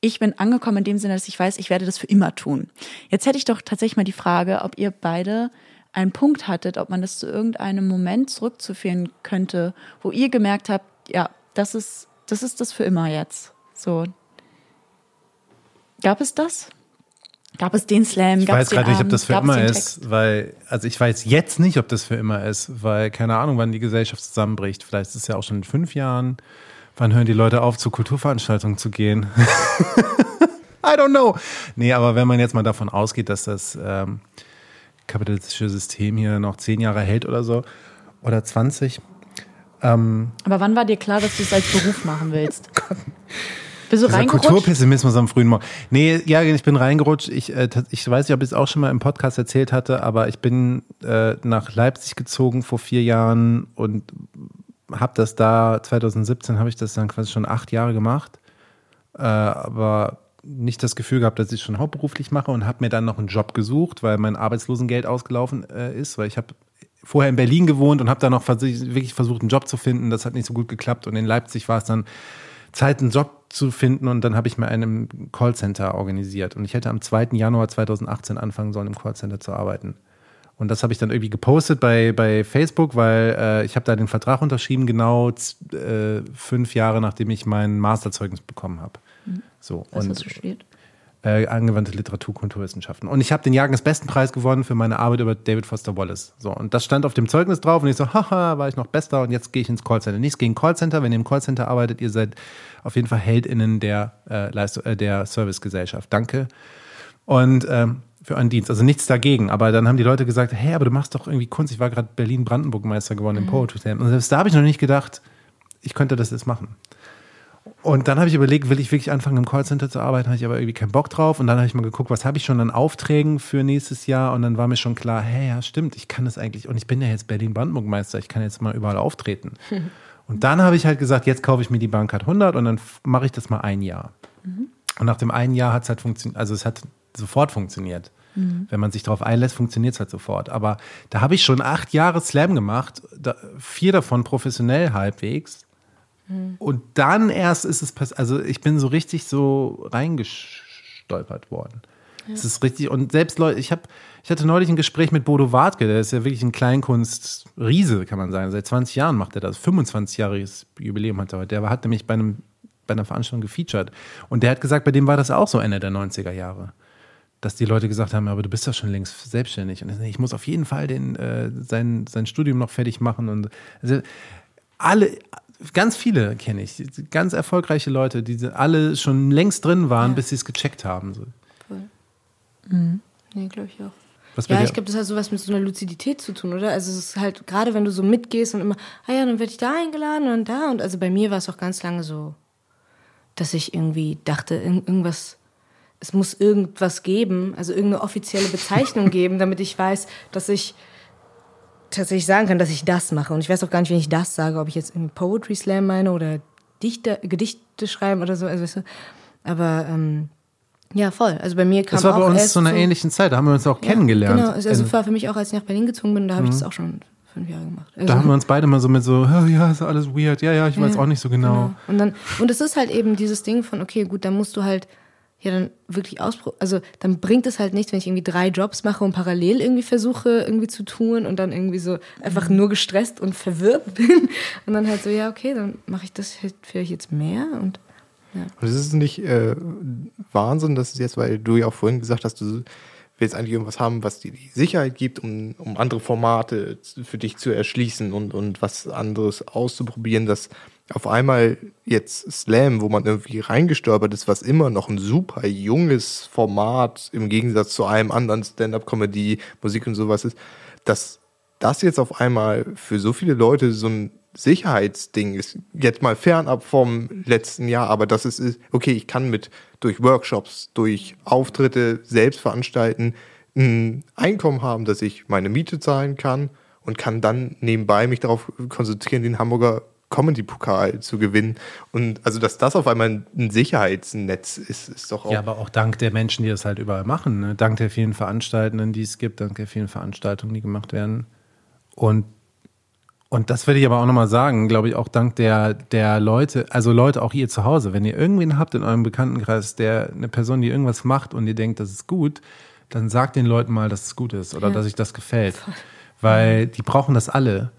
ich bin angekommen in dem Sinne, dass ich weiß, ich werde das für immer tun. Jetzt hätte ich doch tatsächlich mal die Frage, ob ihr beide einen Punkt hattet, ob man das zu irgendeinem Moment zurückzuführen könnte, wo ihr gemerkt habt, ja, das ist, das ist das für immer jetzt. So. Gab es das? Gab es den Slam? Ich weiß gerade nicht, ob das für immer ist, weil, also ich weiß jetzt nicht, ob das für immer ist, weil keine Ahnung, wann die Gesellschaft zusammenbricht. Vielleicht ist es ja auch schon in fünf Jahren. Wann hören die Leute auf, zu Kulturveranstaltungen zu gehen? (laughs) I don't know. Nee, aber wenn man jetzt mal davon ausgeht, dass das ähm, kapitalistische System hier noch zehn Jahre hält oder so, oder 20. Ähm, aber wann war dir klar, dass du es als Beruf machen willst? (laughs) Bist du reingerutscht? Kulturpessimismus am frühen Morgen. Nee, ja, ich bin reingerutscht. Ich, äh, ich weiß nicht, ob ich es auch schon mal im Podcast erzählt hatte, aber ich bin äh, nach Leipzig gezogen vor vier Jahren und habe das da, 2017 habe ich das dann quasi schon acht Jahre gemacht, äh, aber nicht das Gefühl gehabt, dass ich schon hauptberuflich mache und habe mir dann noch einen Job gesucht, weil mein Arbeitslosengeld ausgelaufen äh, ist, weil ich habe vorher in Berlin gewohnt und habe dann noch vers wirklich versucht, einen Job zu finden. Das hat nicht so gut geklappt und in Leipzig war es dann Zeit, einen Job zu finden und dann habe ich mir einen Callcenter organisiert und ich hätte am 2. Januar 2018 anfangen sollen, im Callcenter zu arbeiten. Und das habe ich dann irgendwie gepostet bei, bei Facebook, weil äh, ich habe da den Vertrag unterschrieben, genau äh, fünf Jahre nachdem ich mein Masterzeugnis bekommen habe. Mhm. So, Was und, hast du studiert? Äh, angewandte Literatur, Kulturwissenschaften. Und ich habe den Jahrgangsbestenpreis gewonnen für meine Arbeit über David Foster Wallace. So, und das stand auf dem Zeugnis drauf und ich so, haha, war ich noch bester und jetzt gehe ich ins Callcenter. Nichts gegen Callcenter, wenn ihr im Callcenter arbeitet, ihr seid auf jeden Fall HeldInnen der, äh, Leistung, äh, der Servicegesellschaft. Danke. Und ähm, für einen Dienst. Also nichts dagegen. Aber dann haben die Leute gesagt, hey, aber du machst doch irgendwie Kunst. Ich war gerade Berlin-Brandenburg-Meister geworden mhm. im Poetry Slam. Und selbst da habe ich noch nicht gedacht, ich könnte das jetzt machen. Und dann habe ich überlegt, will ich wirklich anfangen im Callcenter zu arbeiten, hatte ich aber irgendwie keinen Bock drauf. Und dann habe ich mal geguckt, was habe ich schon an Aufträgen für nächstes Jahr. Und dann war mir schon klar, hey, ja, stimmt, ich kann das eigentlich. Und ich bin ja jetzt Berlin-Brandenburg-Meister, ich kann jetzt mal überall auftreten. (laughs) Und dann habe ich halt gesagt, jetzt kaufe ich mir die Bankcard 100 und dann mache ich das mal ein Jahr. Mhm. Und nach dem einen Jahr hat es halt funktioniert, also es hat sofort funktioniert. Mhm. Wenn man sich darauf einlässt, funktioniert es halt sofort. Aber da habe ich schon acht Jahre Slam gemacht, da, vier davon professionell halbwegs. Mhm. Und dann erst ist es passiert, also ich bin so richtig so reingestolpert worden. Es ja. ist richtig, und selbst Leute, ich habe, ich hatte neulich ein Gespräch mit Bodo Wartke, der ist ja wirklich ein Kleinkunst-Riese, kann man sagen. Seit 20 Jahren macht er das. 25-jähriges Jubiläum hat er heute. Der hat nämlich bei einem bei einer Veranstaltung gefeatured. Und der hat gesagt, bei dem war das auch so Ende der 90er Jahre dass die Leute gesagt haben, aber du bist doch schon längst selbstständig und ich muss auf jeden Fall den, äh, sein, sein Studium noch fertig machen und also alle, ganz viele kenne ich, ganz erfolgreiche Leute, die alle schon längst drin waren, ja. bis sie es gecheckt haben. So. Cool. Mhm. Nee, glaube ich auch. ja, ich glaube, das hat sowas mit so einer Luzidität zu tun, oder? Also es ist halt, gerade wenn du so mitgehst und immer, ah ja, dann werde ich da eingeladen und da. Und also bei mir war es auch ganz lange so, dass ich irgendwie dachte, irgendwas es muss irgendwas geben, also irgendeine offizielle Bezeichnung geben, damit ich weiß, dass ich tatsächlich sagen kann, dass ich das mache. Und ich weiß auch gar nicht, wenn ich das sage, ob ich jetzt einen Poetry Slam meine oder Dichter, Gedichte schreiben oder so. Also, aber ähm, ja, voll. Also bei mir kam Das war bei uns zu einer so, ähnlichen Zeit, da haben wir uns auch ja, kennengelernt. Genau, also, also war für mich auch, als ich nach Berlin gezogen bin, da habe mhm. ich das auch schon fünf Jahre gemacht. Also, da haben wir uns beide mal so mit so, oh, ja, ist alles weird, ja, ja, ich weiß auch nicht so genau. genau. Und dann, und es ist halt eben dieses Ding von, okay, gut, dann musst du halt ja dann wirklich ausprobieren. Also dann bringt es halt nichts, wenn ich irgendwie drei Jobs mache und parallel irgendwie versuche irgendwie zu tun und dann irgendwie so einfach nur gestresst und verwirrt (laughs) bin und dann halt so, ja, okay, dann mache ich das halt vielleicht jetzt mehr und ja. Und es ist nicht äh, Wahnsinn, dass es jetzt, weil du ja auch vorhin gesagt hast, du willst eigentlich irgendwas haben, was dir die Sicherheit gibt, um, um andere Formate für dich zu erschließen und, und was anderes auszuprobieren, dass auf einmal jetzt Slam, wo man irgendwie reingestolpert ist, was immer noch ein super junges Format im Gegensatz zu einem anderen Stand-up-Comedy, Musik und sowas ist, dass das jetzt auf einmal für so viele Leute so ein Sicherheitsding ist. Jetzt mal fernab vom letzten Jahr, aber das ist, okay, ich kann mit durch Workshops, durch Auftritte selbst veranstalten, ein Einkommen haben, dass ich meine Miete zahlen kann und kann dann nebenbei mich darauf konzentrieren, den Hamburger Comedy-Pokal zu gewinnen. Und also, dass das auf einmal ein Sicherheitsnetz ist, ist doch auch. Ja, aber auch dank der Menschen, die das halt überall machen. Ne? Dank der vielen Veranstaltenden, die es gibt, dank der vielen Veranstaltungen, die gemacht werden. Und, und das will ich aber auch nochmal sagen, glaube ich, auch dank der, der Leute, also Leute, auch ihr zu Hause, wenn ihr irgendwen habt in eurem Bekanntenkreis, der eine Person, die irgendwas macht und ihr denkt, das ist gut, dann sagt den Leuten mal, dass es gut ist oder ja. dass euch das gefällt. Weil die brauchen das alle.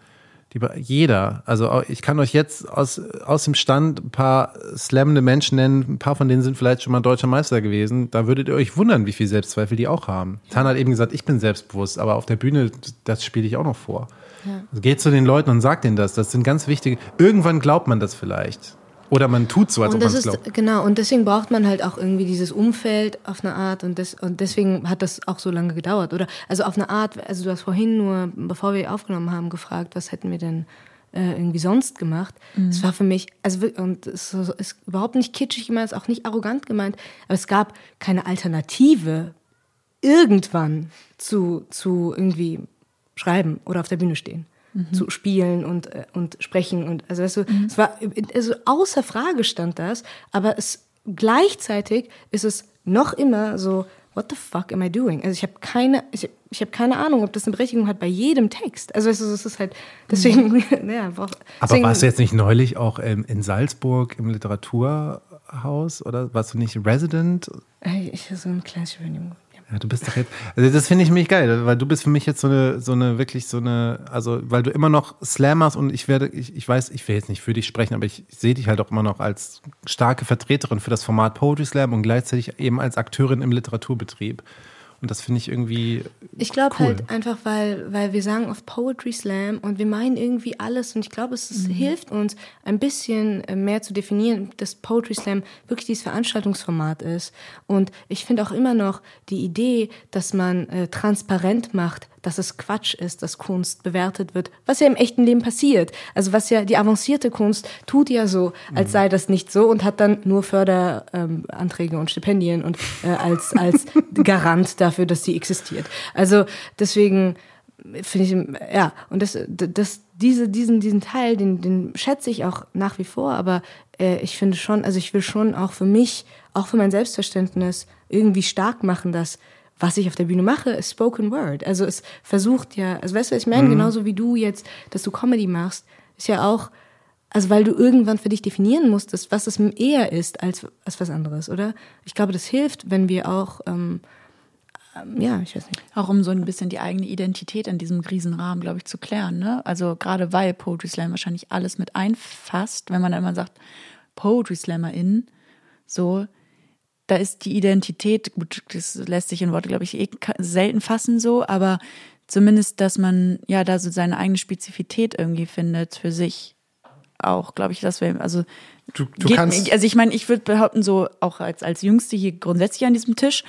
Die, jeder. Also ich kann euch jetzt aus, aus dem Stand ein paar slammende Menschen nennen. Ein paar von denen sind vielleicht schon mal deutscher Meister gewesen. Da würdet ihr euch wundern, wie viel Selbstzweifel die auch haben. Tan hat eben gesagt, ich bin selbstbewusst, aber auf der Bühne, das spiele ich auch noch vor. Ja. Also geht zu den Leuten und sagt denen das. Das sind ganz wichtige. Irgendwann glaubt man das vielleicht. Oder man tut so, als und ob man es glaubt. Genau, und deswegen braucht man halt auch irgendwie dieses Umfeld auf eine Art und, das, und deswegen hat das auch so lange gedauert. Oder also auf eine Art, also du hast vorhin nur, bevor wir aufgenommen haben, gefragt, was hätten wir denn äh, irgendwie sonst gemacht. Mhm. Es war für mich, also und es ist überhaupt nicht kitschig gemeint, ist auch nicht arrogant gemeint, aber es gab keine Alternative irgendwann zu, zu irgendwie schreiben oder auf der Bühne stehen mhm. zu spielen und, äh, und sprechen. Und also, weißt du, mhm. es war also außer Frage stand das, aber es gleichzeitig ist es noch immer so, what the fuck am I doing? Also ich habe keine, ich, ich habe keine Ahnung, ob das eine Berechtigung hat bei jedem Text. Also es ist halt deswegen, mhm. (laughs) ja, Aber deswegen, warst du jetzt nicht neulich auch ähm, in Salzburg im Literaturhaus oder warst du nicht Resident? Ich so ein kleines Übernehmen. Ja, du bist doch jetzt. Also das finde ich mich geil, weil du bist für mich jetzt so eine, so eine, wirklich so eine, also weil du immer noch Slammers und ich werde, ich, ich weiß, ich will jetzt nicht für dich sprechen, aber ich sehe dich halt auch immer noch als starke Vertreterin für das Format Poetry Slam und gleichzeitig eben als Akteurin im Literaturbetrieb. Und das finde ich irgendwie. Ich glaube cool. halt einfach, weil, weil wir sagen oft Poetry Slam und wir meinen irgendwie alles. Und ich glaube, es, es mhm. hilft uns, ein bisschen äh, mehr zu definieren, dass Poetry Slam wirklich dieses Veranstaltungsformat ist. Und ich finde auch immer noch die Idee, dass man äh, transparent macht, dass es Quatsch ist, dass Kunst bewertet wird, was ja im echten Leben passiert. Also was ja die avancierte Kunst tut ja so, als sei das nicht so und hat dann nur Förderanträge ähm, und Stipendien und äh, als als (laughs) Garant dafür, dass sie existiert. Also deswegen finde ich ja und das das diese diesen diesen Teil den den schätze ich auch nach wie vor, aber äh, ich finde schon, also ich will schon auch für mich, auch für mein Selbstverständnis irgendwie stark machen, dass was ich auf der Bühne mache, ist Spoken Word. Also es versucht ja, also weißt du, was ich meine? Mhm. Genauso wie du jetzt, dass du Comedy machst, ist ja auch, also weil du irgendwann für dich definieren musstest, was es eher ist als, als was anderes, oder? Ich glaube, das hilft, wenn wir auch, ähm, ähm, ja, ich weiß nicht. Auch um so ein bisschen die eigene Identität in diesem Riesenrahmen, glaube ich, zu klären. Ne? Also gerade weil Poetry Slam wahrscheinlich alles mit einfasst, wenn man dann immer sagt, Poetry SlammerInnen, so, da ist die Identität, gut, das lässt sich in Worte, glaube ich, eh selten fassen so, aber zumindest, dass man ja da so seine eigene Spezifität irgendwie findet für sich auch, glaube ich, dass wir, also du, du geht, kannst also ich meine, ich würde behaupten, so auch als, als Jüngste hier grundsätzlich an diesem Tisch,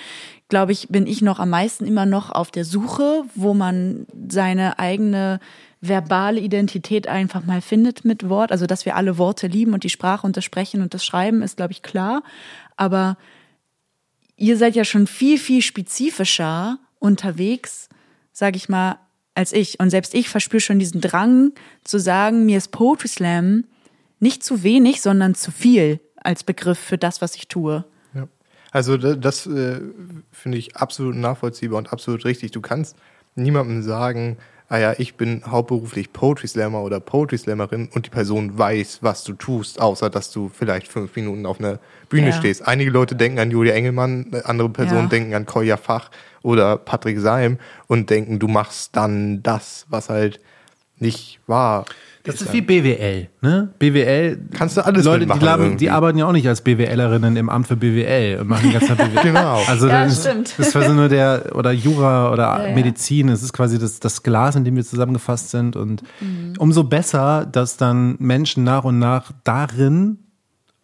glaube ich, bin ich noch am meisten immer noch auf der Suche, wo man seine eigene verbale Identität einfach mal findet mit Wort. Also, dass wir alle Worte lieben und die Sprache und das Sprechen und das Schreiben ist, glaube ich, klar. Aber ihr seid ja schon viel, viel spezifischer unterwegs, sag ich mal, als ich. Und selbst ich verspüre schon diesen Drang zu sagen, mir ist Poetry Slam nicht zu wenig, sondern zu viel als Begriff für das, was ich tue. Ja. Also das äh, finde ich absolut nachvollziehbar und absolut richtig. Du kannst niemandem sagen, ah ja, ich bin hauptberuflich Poetry Slammer oder Poetry Slammerin und die Person weiß, was du tust, außer dass du vielleicht fünf Minuten auf einer Bühne ja. stehst. Einige Leute denken an Julia Engelmann, andere Personen ja. denken an Kolja Fach oder Patrick Seim und denken, du machst dann das, was halt nicht wahr das ist wie BWL, ne? BWL. Kannst du alles Leute, die, laben, die, arbeiten ja auch nicht als BWLerinnen im Amt für BWL und machen ganz BWL. (laughs) genau. Also ja, das, stimmt. das ist quasi nur der oder Jura oder ja, Medizin. Es ist quasi das, das Glas, in dem wir zusammengefasst sind und mhm. umso besser, dass dann Menschen nach und nach darin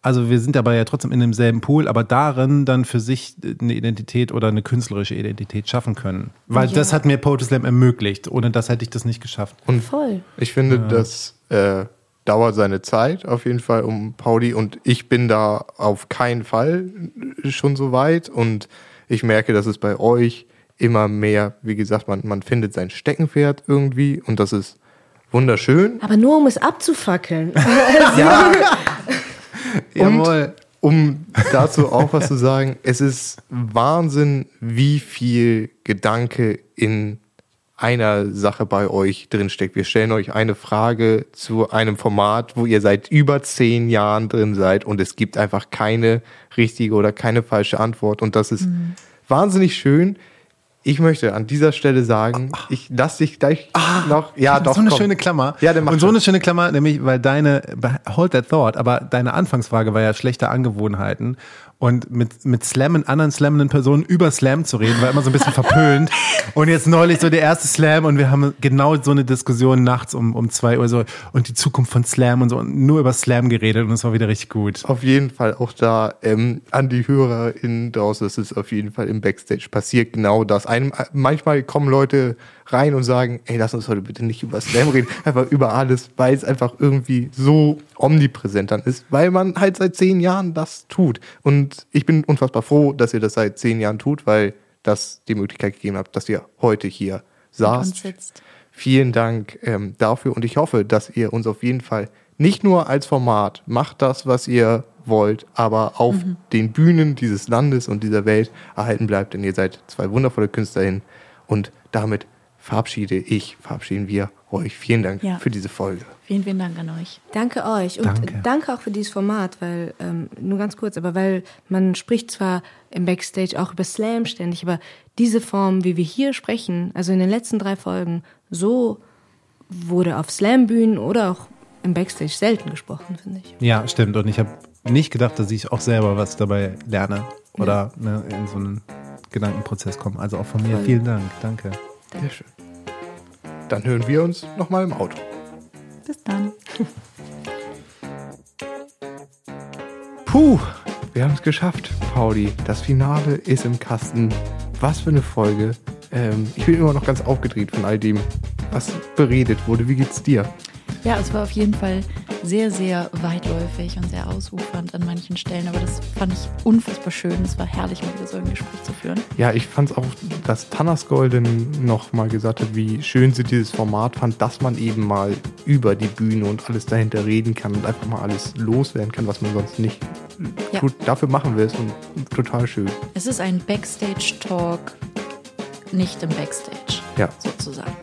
also wir sind dabei ja trotzdem in demselben Pool, aber darin dann für sich eine Identität oder eine künstlerische Identität schaffen können. Weil ja. das hat mir Poetry Slam ermöglicht. Ohne das hätte ich das nicht geschafft. Und Voll. Ich finde, ja. dass äh, dauert seine Zeit auf jeden Fall um Pauli und ich bin da auf keinen Fall schon so weit und ich merke, dass es bei euch immer mehr, wie gesagt, man, man findet sein Steckenpferd irgendwie und das ist wunderschön. Aber nur um es abzufackeln. (laughs) ja. (laughs) (laughs) Jawohl. Um dazu auch was zu sagen, es ist Wahnsinn, wie viel Gedanke in einer Sache bei euch drinsteckt. Wir stellen euch eine Frage zu einem Format, wo ihr seit über zehn Jahren drin seid und es gibt einfach keine richtige oder keine falsche Antwort. Und das ist mhm. wahnsinnig schön. Ich möchte an dieser Stelle sagen, ich lasse dich gleich ah, noch. Ja, doch. So eine komm. schöne Klammer. Ja, der macht Und so eine schöne Klammer, nämlich, weil deine, hold that thought, aber deine Anfangsfrage war ja schlechte Angewohnheiten und mit, mit Slammen, anderen slammenden Personen über Slam zu reden, war immer so ein bisschen verpönt. Und jetzt neulich so der erste Slam und wir haben genau so eine Diskussion nachts um, um zwei Uhr so und die Zukunft von Slam und so und nur über Slam geredet und es war wieder richtig gut. Auf jeden Fall auch da ähm, an die HörerInnen draußen, das ist auf jeden Fall im Backstage passiert genau das. Einem, manchmal kommen Leute rein und sagen, ey, lass uns heute bitte nicht über Slam reden, einfach über alles, weil es einfach irgendwie so omnipräsent dann ist, weil man halt seit zehn Jahren das tut. Und ich bin unfassbar froh, dass ihr das seit zehn Jahren tut, weil das die Möglichkeit gegeben hat, dass ihr heute hier saßt. Vielen Dank ähm, dafür und ich hoffe, dass ihr uns auf jeden Fall nicht nur als Format macht das, was ihr wollt, aber auf mhm. den Bühnen dieses Landes und dieser Welt erhalten bleibt, denn ihr seid zwei wundervolle KünstlerInnen und damit verabschiede ich, verabschieden wir euch. Vielen Dank ja. für diese Folge. Vielen, vielen Dank an euch. Danke euch und danke, danke auch für dieses Format, weil, ähm, nur ganz kurz, aber weil man spricht zwar im Backstage auch über Slam ständig, aber diese Form, wie wir hier sprechen, also in den letzten drei Folgen, so wurde auf Slam-Bühnen oder auch im Backstage selten gesprochen, finde ich. Ja, stimmt. Und ich habe nicht gedacht, dass ich auch selber was dabei lerne oder ja. ne, in so einen Gedankenprozess komme. Also auch von mir Voll. vielen Dank. Danke. Sehr schön. Dann hören wir uns nochmal im Auto. Bis dann. (laughs) Puh, wir haben es geschafft, Pauli. Das Finale ist im Kasten. Was für eine Folge. Ähm, ich bin immer noch ganz aufgedreht von all dem, was beredet wurde. Wie geht's dir? Ja, es war auf jeden Fall sehr, sehr weitläufig und sehr ausufernd an manchen Stellen. Aber das fand ich unfassbar schön. Es war herrlich, mal wieder so ein Gespräch zu führen. Ja, ich fand es auch, dass Tannas Golden noch mal gesagt hat, wie schön sie dieses Format fand, dass man eben mal über die Bühne und alles dahinter reden kann und einfach mal alles loswerden kann, was man sonst nicht ja. tut. Dafür machen wir es und total schön. Es ist ein Backstage-Talk, nicht im Backstage, ja. sozusagen.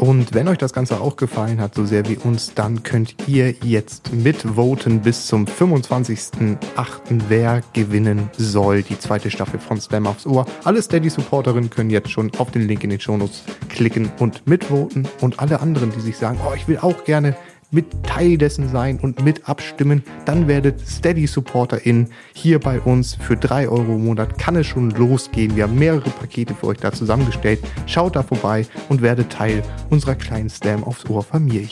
Und wenn euch das Ganze auch gefallen hat, so sehr wie uns, dann könnt ihr jetzt mitvoten bis zum 25.08., wer gewinnen soll. Die zweite Staffel von Slam aufs Ohr. Alle Steady-Supporterinnen können jetzt schon auf den Link in den Shownotes klicken und mitvoten. Und alle anderen, die sich sagen, oh, ich will auch gerne mit Teil dessen sein und mit abstimmen, dann werdet Steady SupporterInnen hier bei uns für 3 Euro im Monat. Kann es schon losgehen. Wir haben mehrere Pakete für euch da zusammengestellt. Schaut da vorbei und werdet Teil unserer kleinen Slam aufs Ohr Familie.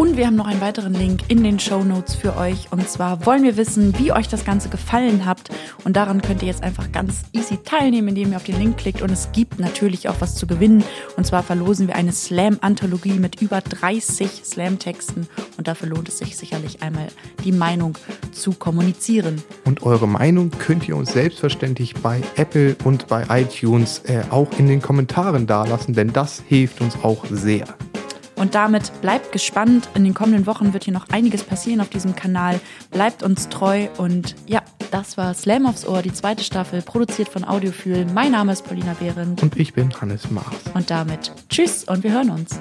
Und wir haben noch einen weiteren Link in den Show Notes für euch. Und zwar wollen wir wissen, wie euch das Ganze gefallen habt. Und daran könnt ihr jetzt einfach ganz easy teilnehmen, indem ihr auf den Link klickt. Und es gibt natürlich auch was zu gewinnen. Und zwar verlosen wir eine Slam-Anthologie mit über 30 Slam-Texten Nachrichten und dafür lohnt es sich sicherlich einmal, die Meinung zu kommunizieren. Und eure Meinung könnt ihr uns selbstverständlich bei Apple und bei iTunes äh, auch in den Kommentaren dalassen, denn das hilft uns auch sehr. Und damit bleibt gespannt. In den kommenden Wochen wird hier noch einiges passieren auf diesem Kanal. Bleibt uns treu und ja, das war Slam aufs Ohr, die zweite Staffel, produziert von Audiofühl. Mein Name ist Paulina Behrendt. Und ich bin Hannes Maas. Und damit tschüss und wir hören uns.